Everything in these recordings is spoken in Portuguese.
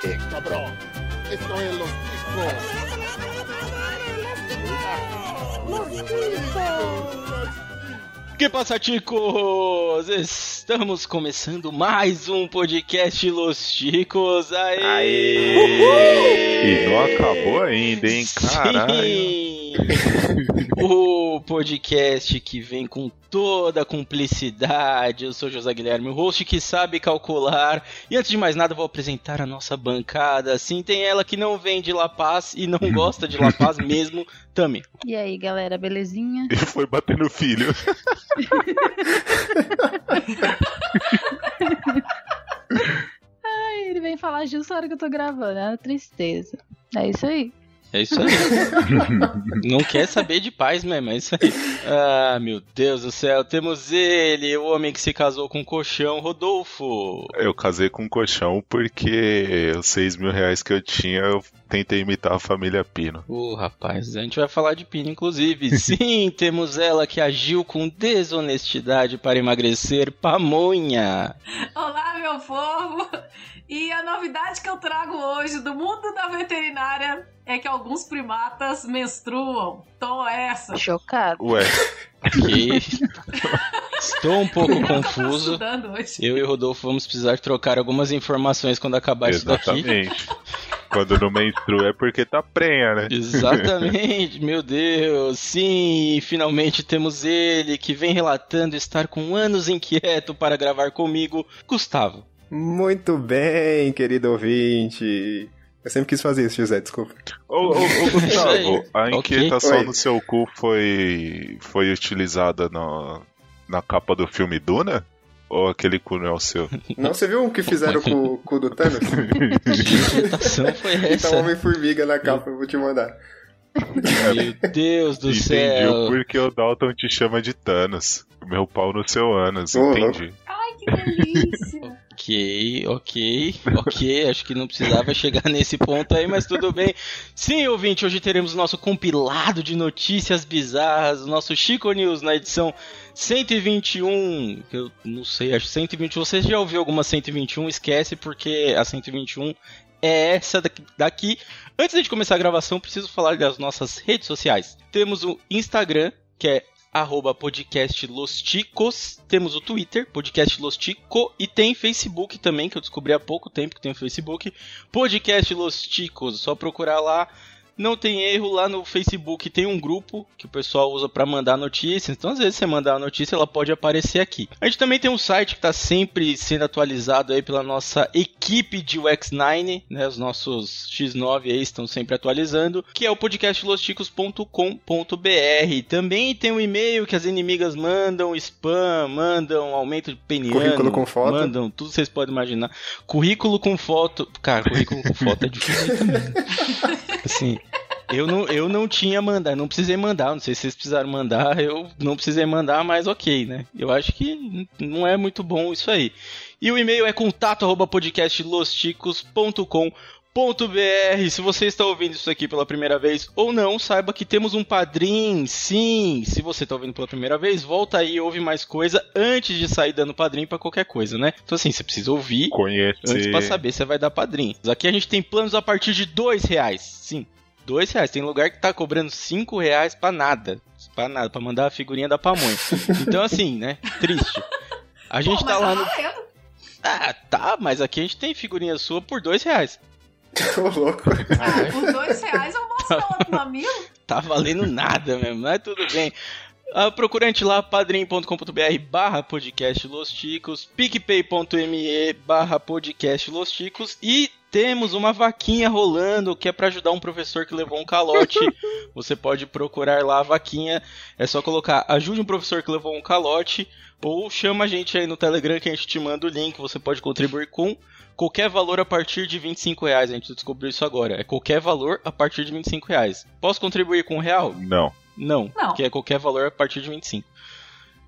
qué, cabrón? Esto es los Que passa, ticos? Estamos começando mais um podcast Los Ticos. Aê! Aê! E não acabou ainda, hein? Caralho. Sim! o podcast que vem com toda a cumplicidade. Eu sou José Guilherme, o host que sabe calcular. E antes de mais nada, vou apresentar a nossa bancada. Sim, tem ela que não vem de La Paz e não gosta de La Paz mesmo, Tami. E aí, galera, belezinha? E foi bater no filho. Ai, ele vem falar justo na hora que eu tô gravando, é uma tristeza. É isso aí. É isso aí. Não quer saber de paz mesmo, é isso aí. Ah, meu Deus do céu. Temos ele, o homem que se casou com um colchão, Rodolfo. Eu casei com um colchão porque os 6 mil reais que eu tinha, eu tentei imitar a família Pino. Ô, rapaz, a gente vai falar de Pino, inclusive. Sim, temos ela que agiu com desonestidade para emagrecer, Pamonha. Olá, meu povo! E a novidade que eu trago hoje do mundo da veterinária é que alguns primatas menstruam. Então essa. Chocado. Ué, Que... Estou um pouco Eu tava confuso. Eu e o Rodolfo vamos precisar trocar algumas informações quando acabar isso daqui. Quando não menstrua é porque tá prenha, né? Exatamente, meu Deus. Sim, finalmente temos ele que vem relatando estar com anos inquieto para gravar comigo, Gustavo. Muito bem, querido ouvinte. Eu sempre quis fazer isso, José, desculpa. Ô, ô, ô, Gustavo, a inquietação Oi. no seu cu foi, foi utilizada no, na capa do filme Duna? Ou aquele cu não é o seu? Não, você viu o que fizeram com o cu do Thanos? Que foi Então, essa? Homem-Formiga na capa, eu vou te mandar. Meu Deus do Entendi céu. o porquê o Dalton te chama de Thanos. Meu pau no seu ânus, Ô, entendi. Ai, que delícia! Ok, ok, ok. Acho que não precisava chegar nesse ponto aí, mas tudo bem. Sim, ouvinte, hoje teremos o nosso compilado de notícias bizarras, o nosso Chico News na edição 121. que Eu não sei, acho 121. Você já ouviu alguma 121? Esquece, porque a 121 é essa daqui. Antes de começar a gravação, preciso falar das nossas redes sociais. Temos o Instagram, que é arroba podcast Los. Temos o Twitter, podcast Los e tem Facebook também, que eu descobri há pouco tempo que tem o Facebook, podcast Los. Só procurar lá. Não tem erro, lá no Facebook tem um grupo que o pessoal usa para mandar notícias. Então, às vezes, você mandar a notícia, ela pode aparecer aqui. A gente também tem um site que está sempre sendo atualizado aí pela nossa equipe de UX9, né? Os nossos X9 aí estão sempre atualizando, que é o podcastlosticos.com.br. Também tem um e-mail que as inimigas mandam spam, mandam aumento de peniano, Currículo com foto. mandam tudo vocês podem imaginar. Currículo com foto, cara, currículo com foto é difícil também. Assim, eu não, eu não tinha mandado, não precisei mandar, não sei se vocês precisaram mandar, eu não precisei mandar, mas ok, né? Eu acho que não é muito bom isso aí. E o e-mail é contato arroba podcastlosticos.com.br. Se você está ouvindo isso aqui pela primeira vez ou não, saiba que temos um padrim. Sim, se você está ouvindo pela primeira vez, volta aí e ouve mais coisa antes de sair dando padrim para qualquer coisa, né? Então assim, você precisa ouvir antes pra saber se vai dar padrinho. Aqui a gente tem planos a partir de dois reais. Sim, dois reais. Tem lugar que tá cobrando cinco reais pra nada. Pra nada, pra mandar a figurinha da pamonha. Então assim, né? Triste. A gente Pô, tá mas lá no. valendo. Ah, tá, mas aqui a gente tem figurinha sua por dois reais. Ô, louco. Por dois reais eu mostro outro mamilo. Tá valendo nada mesmo, mas tudo bem. Ah, procura a gente lá, padrim.com.br barra podcast Los Ticos, picpay.me barra podcast Los Ticos e temos uma vaquinha rolando que é para ajudar um professor que levou um calote. Você pode procurar lá a vaquinha, é só colocar ajude um professor que levou um calote ou chama a gente aí no Telegram que a gente te manda o link, você pode contribuir com qualquer valor a partir de 25 reais. A gente descobriu isso agora. É qualquer valor a partir de 25 reais. Posso contribuir com um real? Não. Não, Não. porque é qualquer valor a partir de 25.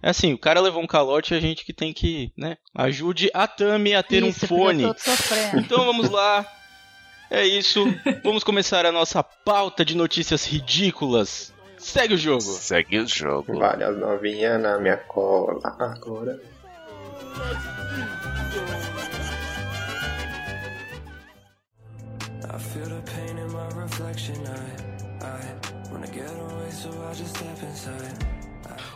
É assim, o cara levou um calote e a gente que tem que, né? Ajude a Tami a ter um Isso, eu fone. Então vamos lá. É isso. Vamos começar a nossa pauta de notícias ridículas. Segue o jogo. Segue o jogo. Várias novinhas na minha cola. Agora. I feel the pain in my reflection. I, I wanna get away, so I just step inside.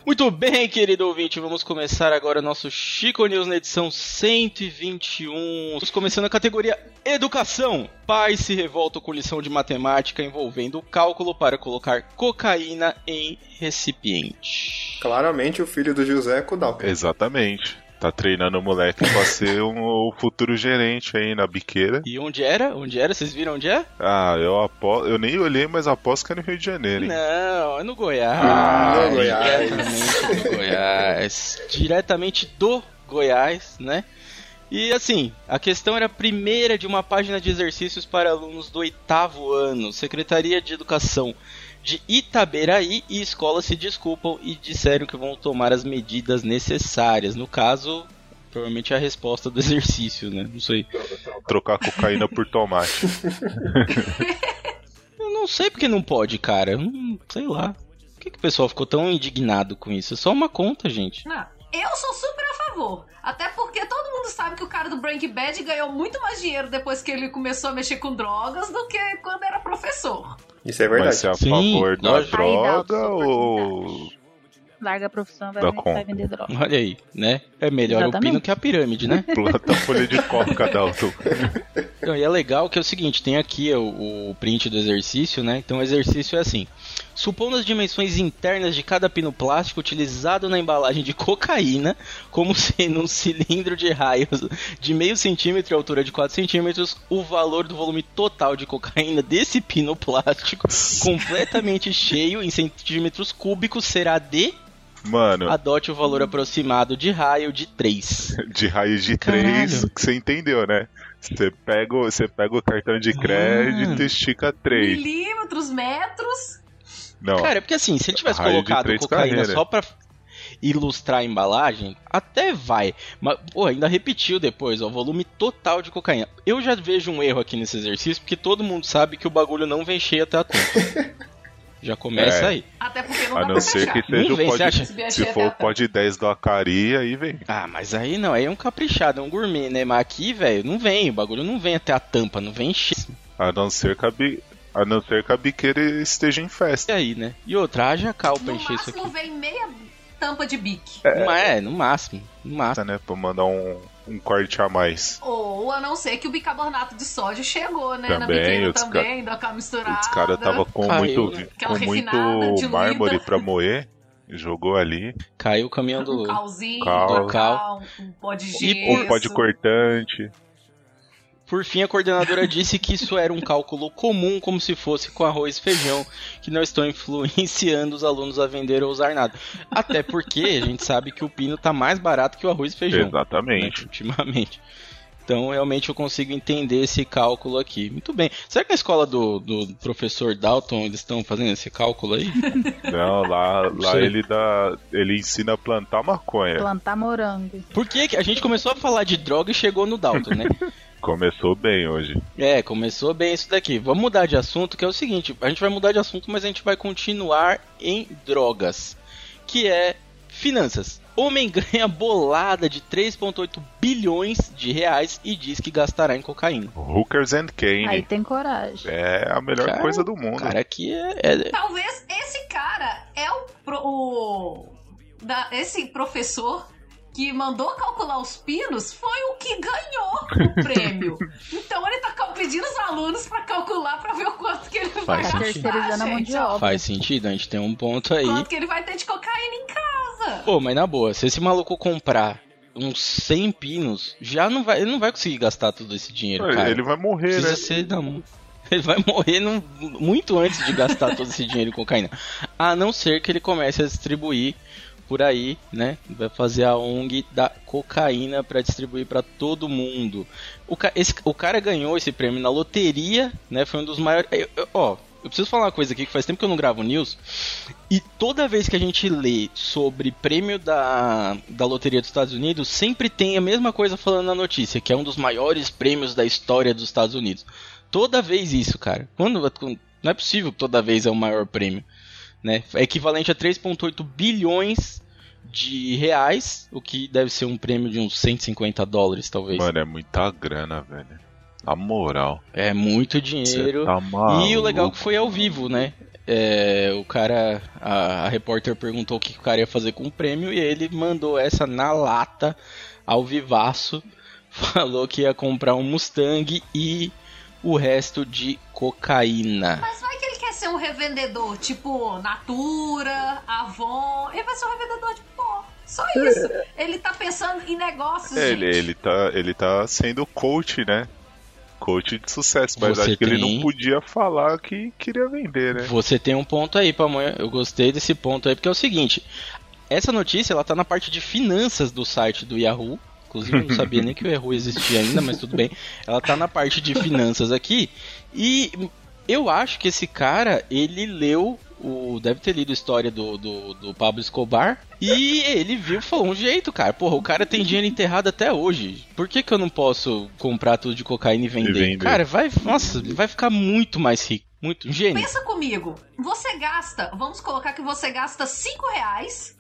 Muito bem, querido ouvinte, vamos começar agora nosso Chico News na edição 121. Estamos começando a categoria Educação. Pais se revoltam com lição de matemática envolvendo cálculo para colocar cocaína em recipiente. Claramente o filho do José é Kudal. Exatamente. Tá treinando o moleque pra ser um, o futuro gerente aí na biqueira. E onde era? Onde era? Vocês viram onde é? Ah, eu aposto. Eu nem olhei, mas aposto que é no Rio de Janeiro, hein? Não, é no Goiás. Ah, no Goiás. Diretamente do Goiás. Diretamente do Goiás, né? E assim, a questão era a primeira de uma página de exercícios para alunos do oitavo ano. Secretaria de Educação de Itaberaí e escolas se desculpam e disseram que vão tomar as medidas necessárias. No caso, provavelmente é a resposta do exercício, né? Não sei. Trocar cocaína por tomate. Eu não sei porque não pode, cara. Hum, sei lá. Por que, que o pessoal ficou tão indignado com isso? É só uma conta, gente. Não, eu sou super a favor. Até porque todo mundo sabe que o cara do Breaking Bad ganhou muito mais dinheiro depois que ele começou a mexer com drogas do que quando era professor. Isso é Mas verdade. você é a Sim, favor da lógico. Aí dá droga ou. Larga a profissão, vai, Dá vai conta. vender droga. Olha aí, né? É melhor o Exatamente. pino que a pirâmide, né? Planta folha de coca, Dalton. Não, e é legal que é o seguinte, tem aqui o, o print do exercício, né? Então o exercício é assim. Supondo as dimensões internas de cada pino plástico utilizado na embalagem de cocaína, como sendo um cilindro de raios de meio centímetro e altura de 4 centímetros, o valor do volume total de cocaína desse pino plástico, completamente cheio em centímetros cúbicos, será de. Mano, Adote o valor aproximado de raio de 3. de raiz de Caralho. 3, que você entendeu, né? Você pega, você pega o cartão de crédito Ah. e estica 3. Milímetros, metros. Não, Cara, é porque assim, se ele tivesse colocado cocaína carreiras. só pra ilustrar a embalagem, até vai. Mas, pô, ainda repetiu depois, ó, volume total de cocaína. Eu já vejo um erro aqui nesse exercício, porque todo mundo sabe que o bagulho não vem cheio até a tampa. já começa É. aí. Até porque não a não ser que seja Não o vem, você pod... acha? Esse bicho Se for o pod 10 do Acari, aí vem. Ah, mas aí não, aí é um caprichado, é um gourmet, né? Mas aqui, velho, não vem, o bagulho não vem até a tampa, não vem cheio. A não ser que a. a, não ser que a biqueira esteja em E festa. aí, né? E outra, haja cal pra No encher isso máximo aqui. vem meia tampa de bique. Não é, no máximo, no máximo. Né? Pra mandar um, um corte a mais. Ou a não ser que o bicarbonato de sódio chegou, né? na Também, biqueira os ca- também, dá aquela misturada. Os caras tava com Caiu, muito, né? Com muito mármore pra moer. Jogou ali. Caiu o caminhão do. Um calzinho, Cal. um cal, um pó de E gesso. Um pó de cortante. Por fim, a coordenadora disse que isso era um cálculo comum, como se fosse com arroz e feijão, que não estão influenciando os alunos a vender ou usar nada. Até porque a gente sabe que o pino tá mais barato que o arroz e feijão. né, Exatamente. ultimamente. Então, realmente, eu consigo entender esse cálculo aqui. Muito bem. Será que na escola do, do professor Dalton eles estão fazendo esse cálculo aí? Não, lá, lá ele dá. Ele ensina a plantar maconha. Plantar morango. Por que que a gente começou a falar de droga e chegou no Dalton, né? Começou bem hoje. É, começou bem isso daqui. Vamos mudar de assunto, que é o seguinte: a gente vai mudar de assunto, mas a gente vai continuar em drogas, que é finanças. Homem ganha bolada de 3,8 bilhões de reais e diz que gastará em cocaína. Hookers and Aí Kane. tem coragem. É a melhor Cara, coisa do mundo. Cara, aqui é, é- Talvez esse cara é o, pro- o da- esse professor que mandou calcular os pinos foi o que ganhou o prêmio. então ele tá pedindo os alunos pra calcular pra ver o quanto que ele vai Faz Tá sentido. terceirizando a mão de obra. faz sentido, a gente tem um ponto aí. Quanto que ele vai ter de cocaína em casa. Pô, mas na boa, se esse maluco comprar uns 100 pinos, já não vai, ele não vai conseguir gastar todo esse dinheiro, cara. Ele vai morrer, Precisa né? ser da mão. Ele vai morrer num- muito antes de gastar todo esse dinheiro em cocaína. A não ser que ele comece a distribuir por aí, né? Vai fazer a ONG da cocaína para distribuir para todo mundo. O, ca- esse- o cara ganhou esse prêmio na loteria, né? Foi um dos maiores. eu- eu- ó, eu preciso falar uma coisa aqui que faz tempo que eu não gravo news. E toda vez que a gente lê sobre prêmio da, da loteria dos Estados Unidos, sempre tem a mesma coisa falando na notícia, que é um dos maiores prêmios da história dos Estados Unidos. Toda vez isso, cara. Quando, não é possível que toda vez é o maior prêmio. Né? É equivalente a 3,8 bilhões de reais, o que deve ser um prêmio de uns 150 dólares, talvez. Mano, é muita grana, velho. Na moral. É muito dinheiro. tá. E o legal é que foi ao vivo, né? É, o cara, a, a repórter perguntou o que o cara ia fazer com o prêmio e ele mandou essa na lata, ao vivaço. Falou que ia comprar um Mustang e o resto de cocaína. Mas vai que ser um revendedor, tipo Natura, Avon. Ele vai ser um revendedor de pó. Só isso. Ele tá pensando em negócios, É, ele, gente. ele, tá, ele tá sendo coach, né? Coach de sucesso, mas Você acho que ele não podia falar que queria vender, né? Você tem um ponto aí, Pamonha. Eu gostei desse ponto aí, porque é o seguinte: essa notícia ela tá na parte de finanças do site do Yahoo. Inclusive, eu não sabia nem que o Yahoo existia ainda, mas tudo bem. Ela tá na parte de finanças aqui. E eu acho que esse cara, ele leu. O, deve ter lido a história do, do, do Pablo Escobar. E ele viu e falou: um jeito, cara. Porra, o cara tem dinheiro enterrado até hoje. Por que, que eu não posso comprar tudo de cocaína e vender? vender. Cara, vai. Nossa, vai ficar muito mais rico. Muito. Gênio. Pensa comigo. Você gasta, vamos colocar que você gasta 5 reais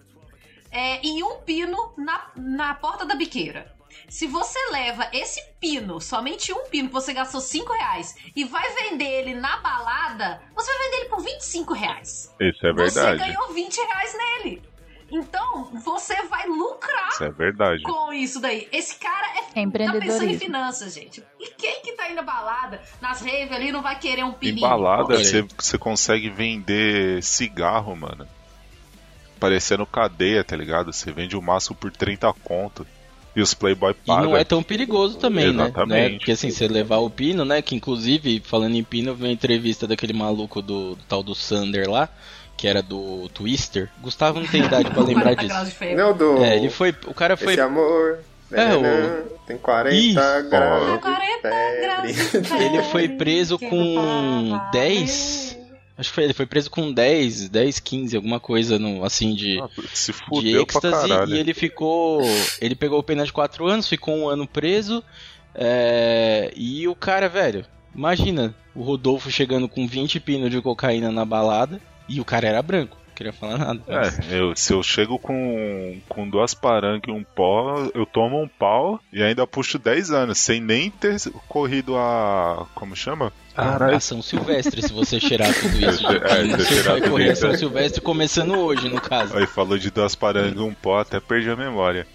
é, em um pino na, na porta da biqueira. Se você leva esse pino, somente um pino, que você gastou 5 reais, e vai vender ele na balada, você vai vender ele por 25 reais. Isso é Você verdade. ganhou 20 reais nele. Então, você vai lucrar Isso é verdade. com isso daí. Esse cara é, tá pensando em finanças, gente. E quem que tá indo na balada, nas raves ali, não vai querer um Em pininho? balada, Olha aí. você, você consegue vender cigarro, mano. Parecendo cadeia, tá ligado? Você vende o maço por 30 conto. E os Playboy E pagam. não é tão perigoso também, né? Exatamente. né? Porque assim, você levar o pino, né? Que inclusive, falando em pino, uma entrevista daquele maluco do, do tal do Sander lá, que era do Twister. Gustavo não tem idade pra lembrar 40 graus disso. Não, do. É, ele foi. O cara foi. Esse amor. É, né, Tem 40 Isso. graus. de 40 graus. Ele foi preso com 10. Acho que foi, ele foi preso com 10, 10, 15, alguma coisa no, assim de. Ah, se de êxtase e ele ficou. Ele pegou pena de 4 anos, ficou um ano preso. é, e o cara, velho, imagina o Rodolfo chegando com 20 pinos de cocaína na balada e o cara era branco, queria falar nada. É, eu, se eu chego com, com duas parangas e um pó, eu tomo um pau e ainda puxo 10 anos, sem nem ter corrido a. Como chama? A São Silvestre, se você cheirar tudo isso. de É, se você vai tudo correr a isso, São é. Silvestre começando hoje, no caso. Aí falou de duas parangas e um pó, até perdi a memória.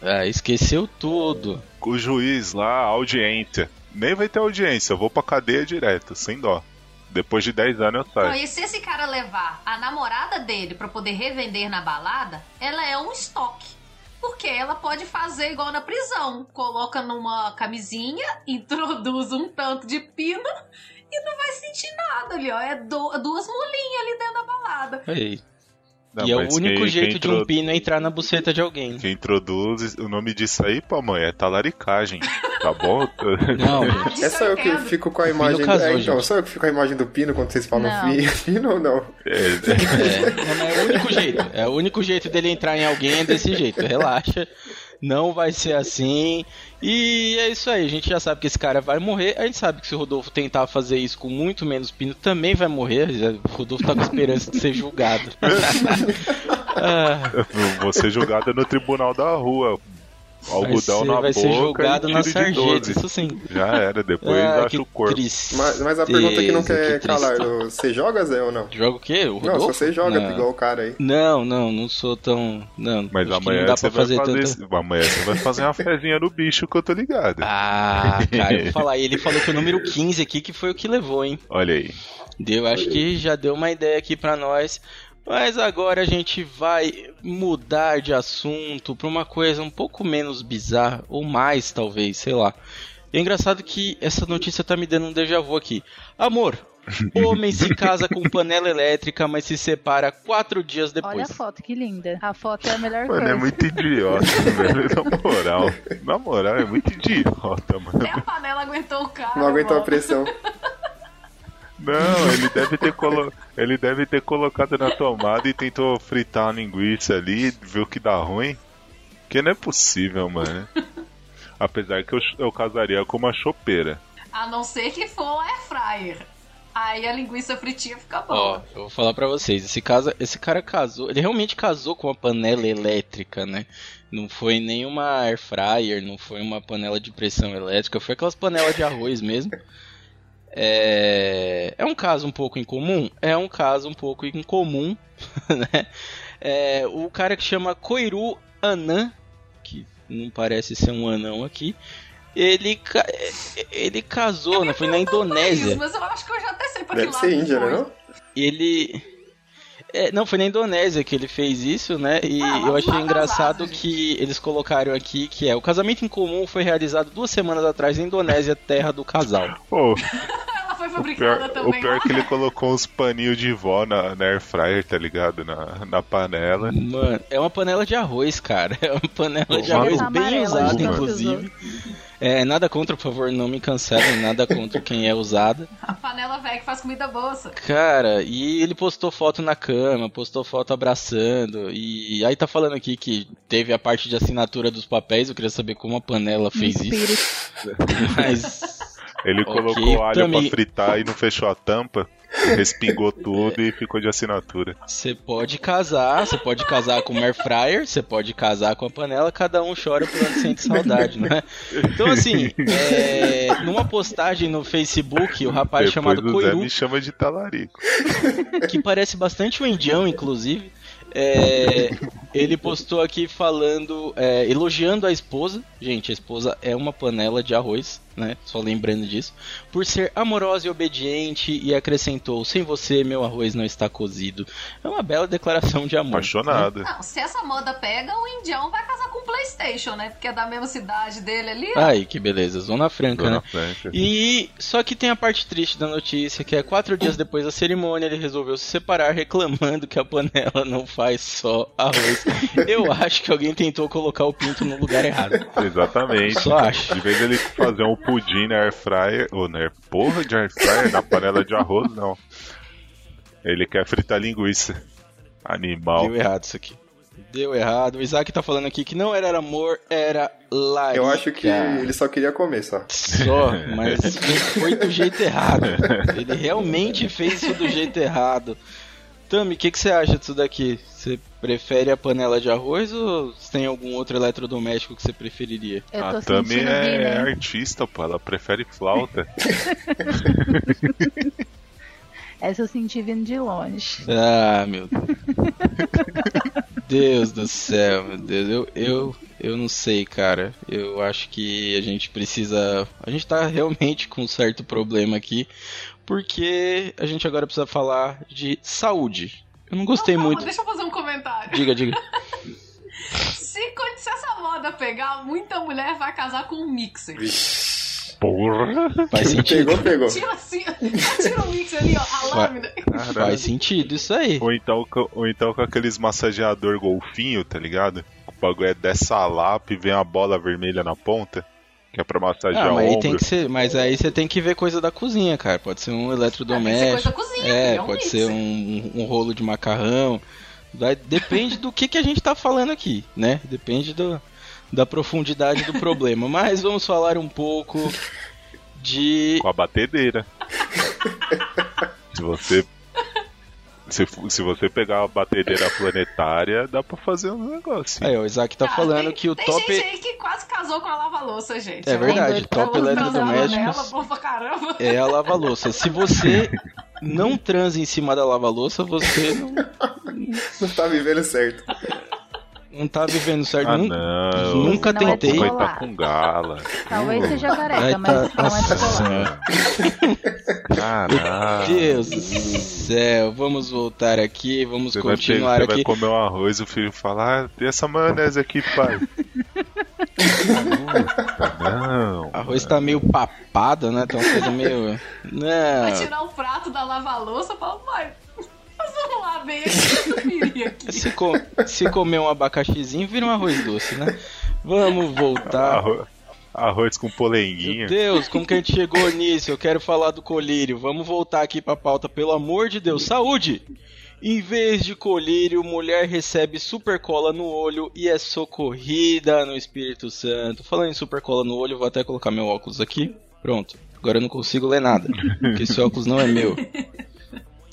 Ah, esqueceu tudo. O juiz lá, a audiência. Nem vai ter audiência, eu vou pra cadeia direto, sem dó. Depois de 10 anos eu Não, saio. e se esse cara levar a namorada dele pra poder revender na balada, ela é um estoque. Porque ela pode fazer igual na prisão. Coloca numa camisinha, introduz um tanto de pino e não vai sentir nada ali, ó. É do- duas mulinhas ali dentro da balada. Aí. Não, e é o único quem- jeito quem de um pino entrar na buceta de alguém. Quem introduz o nome disso aí, pô, mãe, é talaricagem. Tá bom? Não, gente. É só eu que fico com a Pino imagem. casou, é, então, gente. só eu que fico com a imagem do pino quando vocês falam fino ou não? É, É, mas é o único jeito. É o único jeito dele entrar em alguém é desse jeito. Relaxa. Não vai ser assim. E é isso aí. A gente já sabe que esse cara vai morrer. A gente sabe que se o Rodolfo tentar fazer isso com muito menos pino, também vai morrer. O Rodolfo tá com esperança de ser julgado. Ah, Vou ser julgado no tribunal da rua. Algodão ser, na vai boca ser julgado e na sarjeta, 12. isso sim. Já era, depois Ah, acha que o corpo. Mas, mas a pergunta que não quer que calar, você joga, Zé, ou não? Joga o quê? O Não, se você joga Não. igual o cara aí. Não, não, não sou tão. Não, Mas acho que amanhã não dá você pra vai fazer, fazer. tanta. Amanhã você vai fazer uma fezinha no bicho que eu tô ligado. Ah, cara, eu vou falar. Ele falou que o número 15 aqui que foi o que levou, hein? Olha aí. Deu, acho que já deu uma ideia aqui pra nós. Mas agora a gente vai mudar de assunto pra uma coisa um pouco menos bizarra, ou mais talvez, sei lá. E é engraçado que essa notícia tá me dando um déjà vu aqui. Amor, homem se casa com panela elétrica, mas se separa quatro dias Olha a depois. foto, que linda. A foto é a melhor Mano, coisa. é muito idiota, velho. Na moral. Na moral, é muito idiota, mano. Até a panela aguentou o cara. Não aguentou a mano. pressão. Não, ele deve ter colo... ele deve ter colocado na tomada e tentou fritar a linguiça ali, viu que dá ruim. Que não é possível, mano. Apesar que eu, eu casaria com uma chopeira. A não ser que for um air fryer. Aí a linguiça fritinha fica Ó, boa. eu vou falar pra vocês, esse, casa, esse cara casou, ele realmente casou com uma panela elétrica, né? Não foi nenhuma air fryer, não foi uma panela de pressão elétrica, foi aquelas panelas de arroz mesmo. É, é um caso um pouco incomum? É um caso um pouco incomum, né? É, o cara que chama Koiru Anan, que não parece ser um anão aqui, ele, ca- ele casou, né? Foi na País, Indonésia. mas eu acho que eu já até sei pra Deve que lado ser Índia, foi. né? Não? ele. É, não, foi na Indonésia que ele fez isso, né? E Ah, eu achei engraçado que eles colocaram aqui que é o casamento em comum foi realizado duas semanas atrás na Indonésia, terra do casal. Pô, Ela foi o fabricada pior, também o pior é que ele colocou uns paninhos de vó na, na air fryer, tá ligado? Na, na panela. Mano, é uma panela de arroz, cara. É uma panela de arroz bem amarela, usada, tanto inclusive. É, nada contra, por favor, não me cancelem, nada contra quem é usada. A panela velha que faz comida bolsa. Cara, e ele postou foto na cama, postou foto abraçando, e aí tá falando aqui que teve a parte de assinatura dos papéis, eu queria saber como a panela fez isso, mas... Ele colocou alho Tami. pra fritar e não fechou a tampa. Respingou tudo e ficou de assinatura. Você pode casar, você pode casar com o air fryer, você pode casar com a panela, cada um chora por onde sente saudade, né? Então assim, é, numa postagem no Facebook, o rapaz Depois chamado o Zé Coiru, me chama de talarico. que parece bastante o indião, inclusive. é, ele postou aqui falando, é, elogiando a esposa. Gente, a esposa é uma panela de arroz, né? Só lembrando disso. Por ser amorosa e obediente, e acrescentou: Sem você, meu arroz não está cozido. É uma bela declaração de amor. Apaixonado. Não, se essa moda pega, o indião vai casar com o Playstation, né? Porque é da mesma cidade dele ali. Ai, que beleza, Zona Franca, Dona né? Franca. E só que tem a parte triste da notícia, que é quatro dias depois da cerimônia ele resolveu se separar, reclamando que a panela não faz só arroz. Eu acho que alguém tentou colocar o pinto no lugar errado. Exatamente. Só acho. Em vez dele fazer um pudim na air fryer, ou na air, porra de air fryer, na panela de arroz, não. Ele quer fritar linguiça. Animal. Deu errado isso aqui. Deu errado. O Isaac tá falando aqui que não era amor, era larica. Eu acho que ele só queria comer, só. Só, mas foi do jeito errado. Ele realmente fez isso do jeito errado. Tami, o que, que você acha disso daqui? Você prefere a panela de arroz ou tem algum outro eletrodoméstico que você preferiria? A Tami sentindo é vir, né? artista, pô. Ela prefere flauta. Essa eu senti vindo de longe. Ah, meu Deus. Deus do céu, meu Deus. Eu, eu, eu não sei, cara. Eu acho que a gente precisa. A gente tá realmente com um certo problema aqui. Porque a gente agora precisa falar de saúde. Eu não gostei Calma, muito. Deixa eu fazer um comentário. Diga, diga. Se, se essa moda pegar, muita mulher vai casar com um mixer. Porra! Faz sentido. Pegou, pegou. Tira assim, tira o mixer ali, ó, a Vai. lâmina. Faz sentido isso aí. Ou então, ou então com aqueles massageador golfinho, tá ligado? O bagulho é dessa lapa e vem a bola vermelha na ponta. Que é pra massagear Ah, mas aí ombro. tem que ser. Mas aí você tem que ver coisa da cozinha, cara. Pode ser um Ah, ser eletrodoméstico. coisa da cozinha, É, um pode ser um, um rolo de macarrão. Vai- depende do que, que a gente tá falando aqui, né? Depende do, da profundidade do problema. Mas vamos falar um pouco de. Com a batedeira. se você. Se, se você pegar a batedeira planetária, dá pra fazer um negócio. Ó, o Isaac tá Cara, falando tem- que o tem top. gente aí que quase casou com a lava-louça, gente. É verdade, doido top eletrodomésticos. É a lava-louça. Se você não transa em cima da lava-louça, você não, Não tá vivendo certo. Não tá vivendo certo. Ah, não. Nunca Não é tentei. Vai Colar. tá com gala. Talvez seja Ai, careca, tá- mas não é Nossa popular. Caralho. Deus do céu, vamos voltar aqui, vamos Você vai, continuar você aqui. vai comer um arroz e o filho fala: Ah, tem essa maionese aqui, pai. não. Arroz tá meio papado, né? Tá uma coisa meio. Vai Não. tirar o prato da lava-louça e fala, pai, vamos lá bem aqui. Se, co- se comer um abacaxizinho, vira um arroz doce, né? Vamos voltar. Arroz, arroz com Meu polenguinho. Deus, como que a gente chegou nisso? Eu quero falar do colírio. Vamos voltar aqui pra pauta, pelo amor de Deus. Saúde! Em vez de colírio, mulher recebe super cola no olho e é socorrida no Espírito Santo. Falando em super cola no olho, vou até colocar meu óculos aqui. Pronto. Agora eu não consigo ler nada, porque esse óculos não é meu.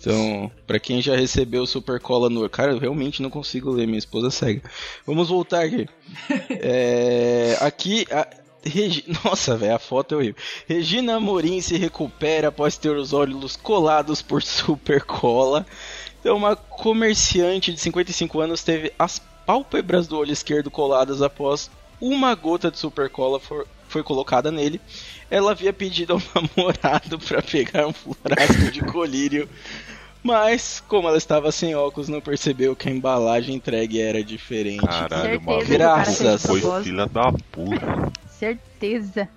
Então, pra quem já recebeu super cola no. Cara, eu realmente não consigo ler, minha esposa cega. Vamos voltar aqui. É, aqui. A... Regi... Nossa, velho, a foto é horrível. Regina Amorim se recupera após ter os olhos colados por super cola. Então, uma comerciante de 55 anos teve as pálpebras do olho esquerdo coladas após uma gota de super cola for... foi colocada nele. Ela havia pedido ao namorado para pegar um frasco de colírio mas, como ela estava sem óculos, não percebeu que a embalagem entregue era diferente. Caralho, Certeza maluco. Graças. de Foi filha da puta. Certeza.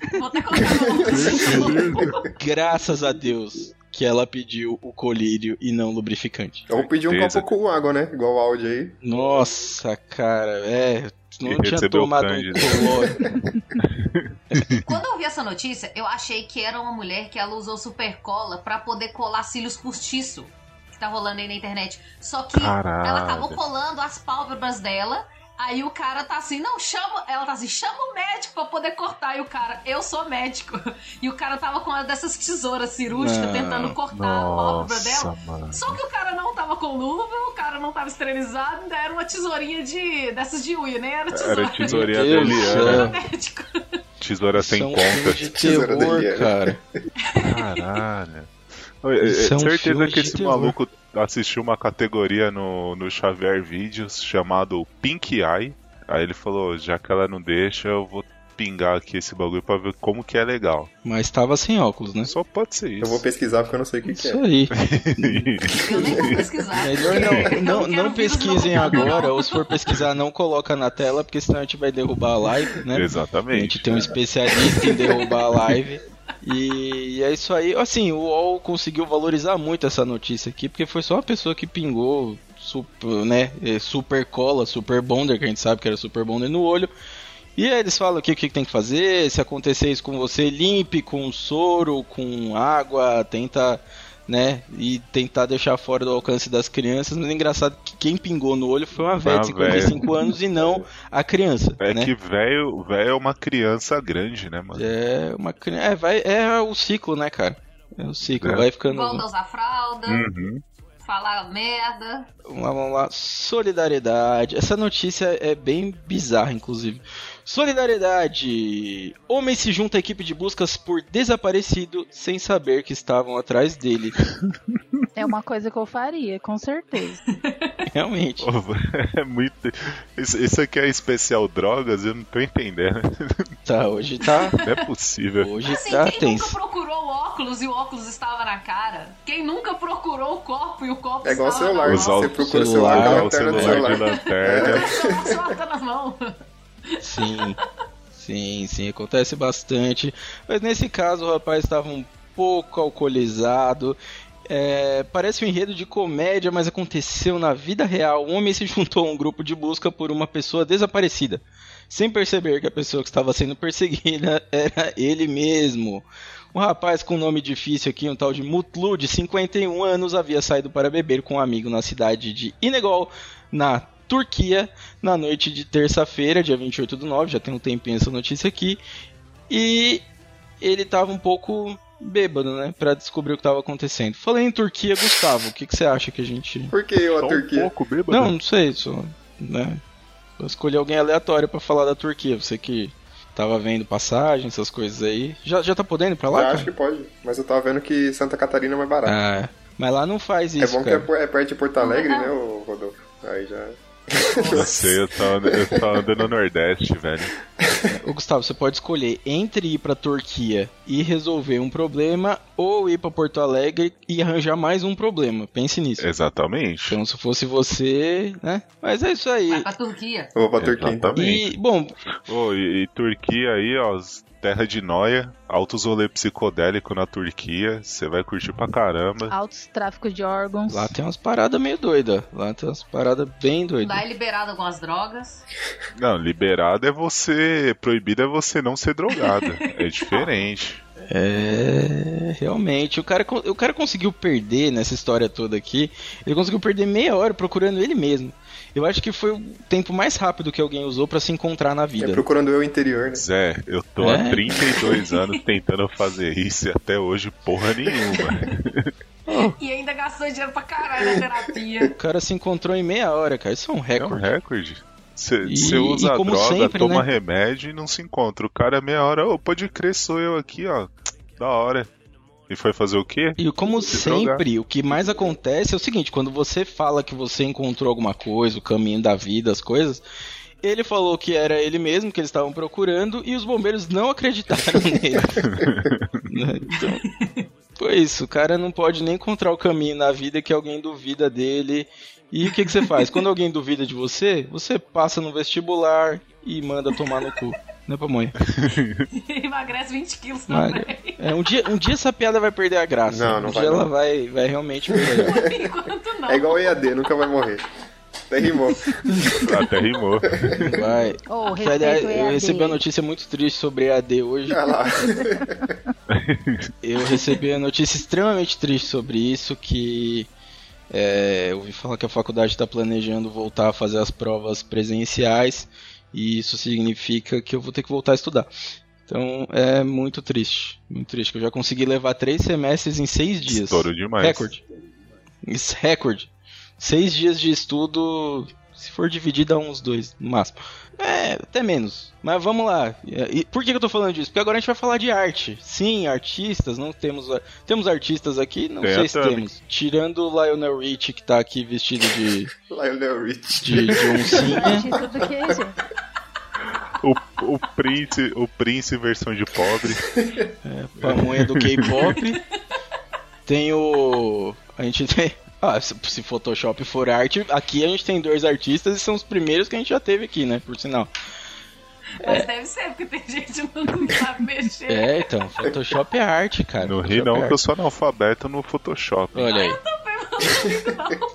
Graças a Deus que ela pediu o colírio e não lubrificante. Eu vou pedir um copo com água, né? Igual o áudio aí. Nossa, cara, é. Não E tinha tomado um Cândido. colório. Quando eu vi essa notícia, eu achei que era uma mulher que ela usou super cola pra poder colar cílios postiço. Que tá rolando aí na internet. Só que Caralho. ela acabou colando as pálpebras dela. Aí o cara tá assim, não, chama. Ela tá assim, chama o médico pra poder cortar. E o cara, eu sou médico. E o cara tava com uma dessas tesouras cirúrgicas Não. tentando cortar a pálpebra dela. Nossa, mano. Só que o cara não tava com luva, o cara não tava esterilizado, ainda era uma tesourinha de. dessas de unha, nem era tesoura. Era tesourinha Deus do dele. Era era médico. tesoura sem é ponta. filme de Tesoura terror, dele, é. cara. Caralho. É certeza que esse terror. Maluco assistiu uma categoria no, no Xavier Vídeos chamado Pink Eye. Aí ele falou, já que ela não deixa, eu vou pingar aqui esse bagulho pra ver como que é legal. Mas tava sem óculos, né? Só pode ser Eu isso. vou pesquisar porque eu não sei o que, que Isso é. aí. Eu nem vou pesquisar. Melhor não, não, Eu não, vírus pesquisem agora, não. ou se for pesquisar, não coloca na tela, porque senão a gente vai derrubar a live, né? A Exatamente. gente tem um especialista em derrubar a live. E, é isso aí. Assim, o UOL conseguiu valorizar muito essa notícia aqui, porque foi só uma pessoa que pingou super, né, eh, super cola, super bonder, que a gente sabe que era super bonder no olho. E aí eles falam o que, que tem que fazer, se acontecer isso com você, limpe com soro, com água, tenta, né, e tentar deixar fora do alcance das crianças. Mas é engraçado que quem pingou no olho foi uma velha de Uma velha. 55 anos e não a criança, É né? que velho velho é uma criança grande, né, mano? É uma criança. É, vai, é o ciclo, né, cara? É o ciclo, É. vai ficando. Volta a usar fralda, Uhum. falar merda. Vamos lá, vamos lá. Solidariedade. Essa notícia é bem bizarra, inclusive. Solidariedade. Homem se junta à equipe de buscas por desaparecido sem saber que estavam atrás dele. É uma coisa que eu faria, com certeza. Realmente. É muito. Isso, isso aqui é especial drogas? Eu não tô entendendo. Tá, hoje tá. Não é possível. Hoje Assim, tá quem nunca procurou o óculos e o óculos estava na cara? Quem nunca procurou o copo e o copo É igual estava celular, na Os mão? você altos- procura o celular, celular o lanterna do celular de celular. lanterna. O celular tá na mão. Sim. Sim, sim, acontece bastante. Mas nesse caso o rapaz estava um pouco alcoolizado. É, parece um enredo de comédia, mas aconteceu na vida real. Um homem se juntou a um grupo de busca por uma pessoa desaparecida, sem perceber que a pessoa que estava sendo perseguida era ele mesmo. Um rapaz com nome difícil aqui, um tal de Mutlu, de 51 anos, havia saído para beber com um amigo na cidade de Inegol, na Turquia, na noite de terça-feira, dia 28 do 9, já tem um tempinho essa notícia aqui, e ele estava um pouco bêbado, né, Pra descobrir o que estava acontecendo. Falei em Turquia, Gustavo, o que, que você acha que a gente... Por que eu, a Só um Turquia? pouco bêbado. Não, não sei, só, né, eu escolhi alguém aleatório pra falar da Turquia, você que tava vendo passagem, essas coisas aí. Já, já tá podendo ir pra lá, Eu cara? acho que pode. Mas eu tava vendo que Santa Catarina é mais barato. Ah, mas lá não faz é isso, bom que cara. é, por- é perto de Porto Alegre, né, ô Rodolfo? Aí já. Eu sei, eu ando- eu só ando no Nordeste, velho. Ô, Gustavo, você pode escolher entre ir pra Turquia e resolver um problema ou ir pra Porto Alegre e arranjar mais um problema. Pense nisso. Exatamente. Então, se fosse você, né? Mas é isso aí. Vai pra Turquia. Eu vou pra Turquia. Exatamente. E, bom, Ô, e, e Turquia aí, ó, terra de noia, altos rolê psicodélico na Turquia, você vai curtir pra caramba. Altos tráficos de órgãos. lá tem umas paradas meio doidas. Lá tem umas paradas bem doidas. Lá é liberado algumas drogas. Não, liberado é você, proibido é você não ser drogada, é diferente. É, realmente. O cara, o cara conseguiu perder nessa história toda aqui. Ele conseguiu perder meia hora procurando ele mesmo. Eu acho que foi o tempo mais rápido que alguém usou pra se encontrar na É vida. procurando eu interior, né? Zé, eu tô É? há 32 anos tentando fazer isso e até hoje porra nenhuma. E ainda gastou dinheiro pra caralho na terapia. O cara se encontrou em meia hora, cara. Isso é um É um recorde. recorde. Você usa e como droga, sempre, toma né? remédio e não se encontra. O cara meia hora, ô, pode crer, sou eu aqui, ó. Da hora. E foi fazer o quê? E como Se sempre, o que mais acontece é o seguinte: quando você fala que você encontrou alguma coisa, o caminho da vida, as coisas, ele falou que era ele mesmo que eles estavam procurando e os bombeiros não acreditaram nele. Né? então, foi isso. O cara não pode nem encontrar o caminho na vida que alguém duvida dele. E o que, que você faz? Quando alguém duvida de você, você passa no vestibular e manda tomar no cu. Né, pamonha? Emagrece 20 quilos Magra. também. É, um, dia, um dia essa piada vai perder a graça. Não, não um vai, dia não. ela vai, vai realmente perder. Por enquanto não. É igual EAD, nunca vai morrer. Até rimou. Até rimou. Vai. Oh, eu recebi uma notícia muito triste sobre EAD hoje. Olha lá. Eu recebi uma notícia extremamente triste sobre isso, que é, eu ouvi falar que a faculdade está planejando voltar a fazer as provas presenciais, e isso significa que eu vou ter que voltar a estudar. Então é muito triste, muito triste, que eu já consegui levar três semestres em seis dias. Estouro demais. Recorde. Isso, recorde. Seis dias de estudo, se for dividido, dá uns dois, no máximo. É, até menos. Mas vamos lá. E, por que eu tô falando disso? Porque agora a gente vai falar de arte. Sim, artistas, não temos. Temos artistas aqui? Não Tem sei a se temos. Tirando o Lionel Rich, que tá aqui vestido de, Lionel Rich. de, de oncinha. Do que, gente? O, o Prince, o Prince versão de pobre. pamonha do K-pop. Tem o. A gente tem. Ah, se, se Photoshop for arte, aqui a gente tem dois artistas e são os primeiros que a gente já teve aqui, né? Por sinal. Mas deve ser, porque tem gente que não sabe mexer. É, então, Photoshop é arte, cara. Não ri Photoshop não, é que eu sou analfabeto no Photoshop. Olha aí.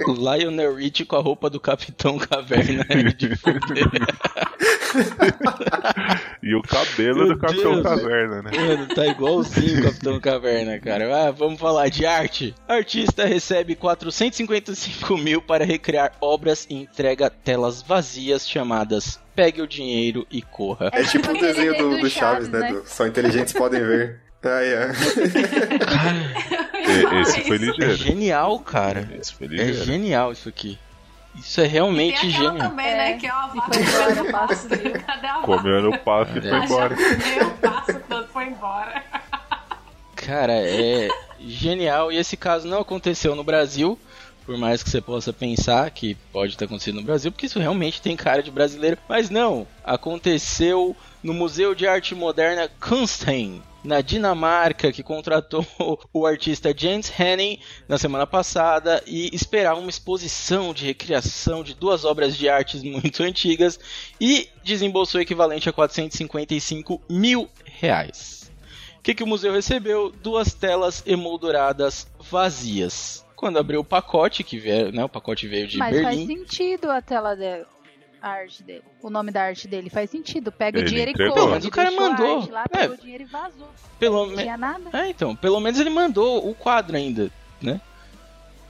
Lionel Rich com a roupa do Capitão Caverna de fuder. E o cabelo Meu do Capitão Deus. Caverna, né? Mano, tá igualzinho o Capitão Caverna, cara. Ah, vamos falar de arte. Artista recebe 455 mil para recriar obras e entrega telas vazias chamadas Pegue o Dinheiro e Corra. É tipo o aquele desenho do, do Chaves, né? né? do Só inteligentes podem ver. Ah, é. E- Esse foi É ligeiro. genial, cara. Esse foi É ligeiro. genial isso aqui. Isso é realmente aquela genial. também, É, né? Que é uma e vaca foi comendo passa. pasto. Cadê a vaca? Comeu no pasto e foi É. embora. Comeu o pasto todo, foi embora. Cara, é genial. E esse caso não aconteceu no Brasil, por mais que você possa pensar que pode ter acontecido no Brasil, porque isso realmente tem cara de brasileiro. Mas não, aconteceu no Museu de Arte Moderna Kunstein, na Dinamarca, que contratou o artista Jens Henning na semana passada e esperava uma exposição de recriação de duas obras de artes muito antigas e desembolsou o equivalente a 455 mil reais. O que, que o museu recebeu? Duas telas emolduradas vazias. Quando abriu o pacote, que veio, né, o pacote veio de Mas faz Berlim. sentido a tela dele. A arte dele. O nome da arte dele faz sentido. Pega Ele o dinheiro entregou. e corre. Mas o cara mandou. Lá, É. o dinheiro e vazou. Pelo Não me- tinha nada. É, então, pelo menos ele mandou o quadro ainda, né?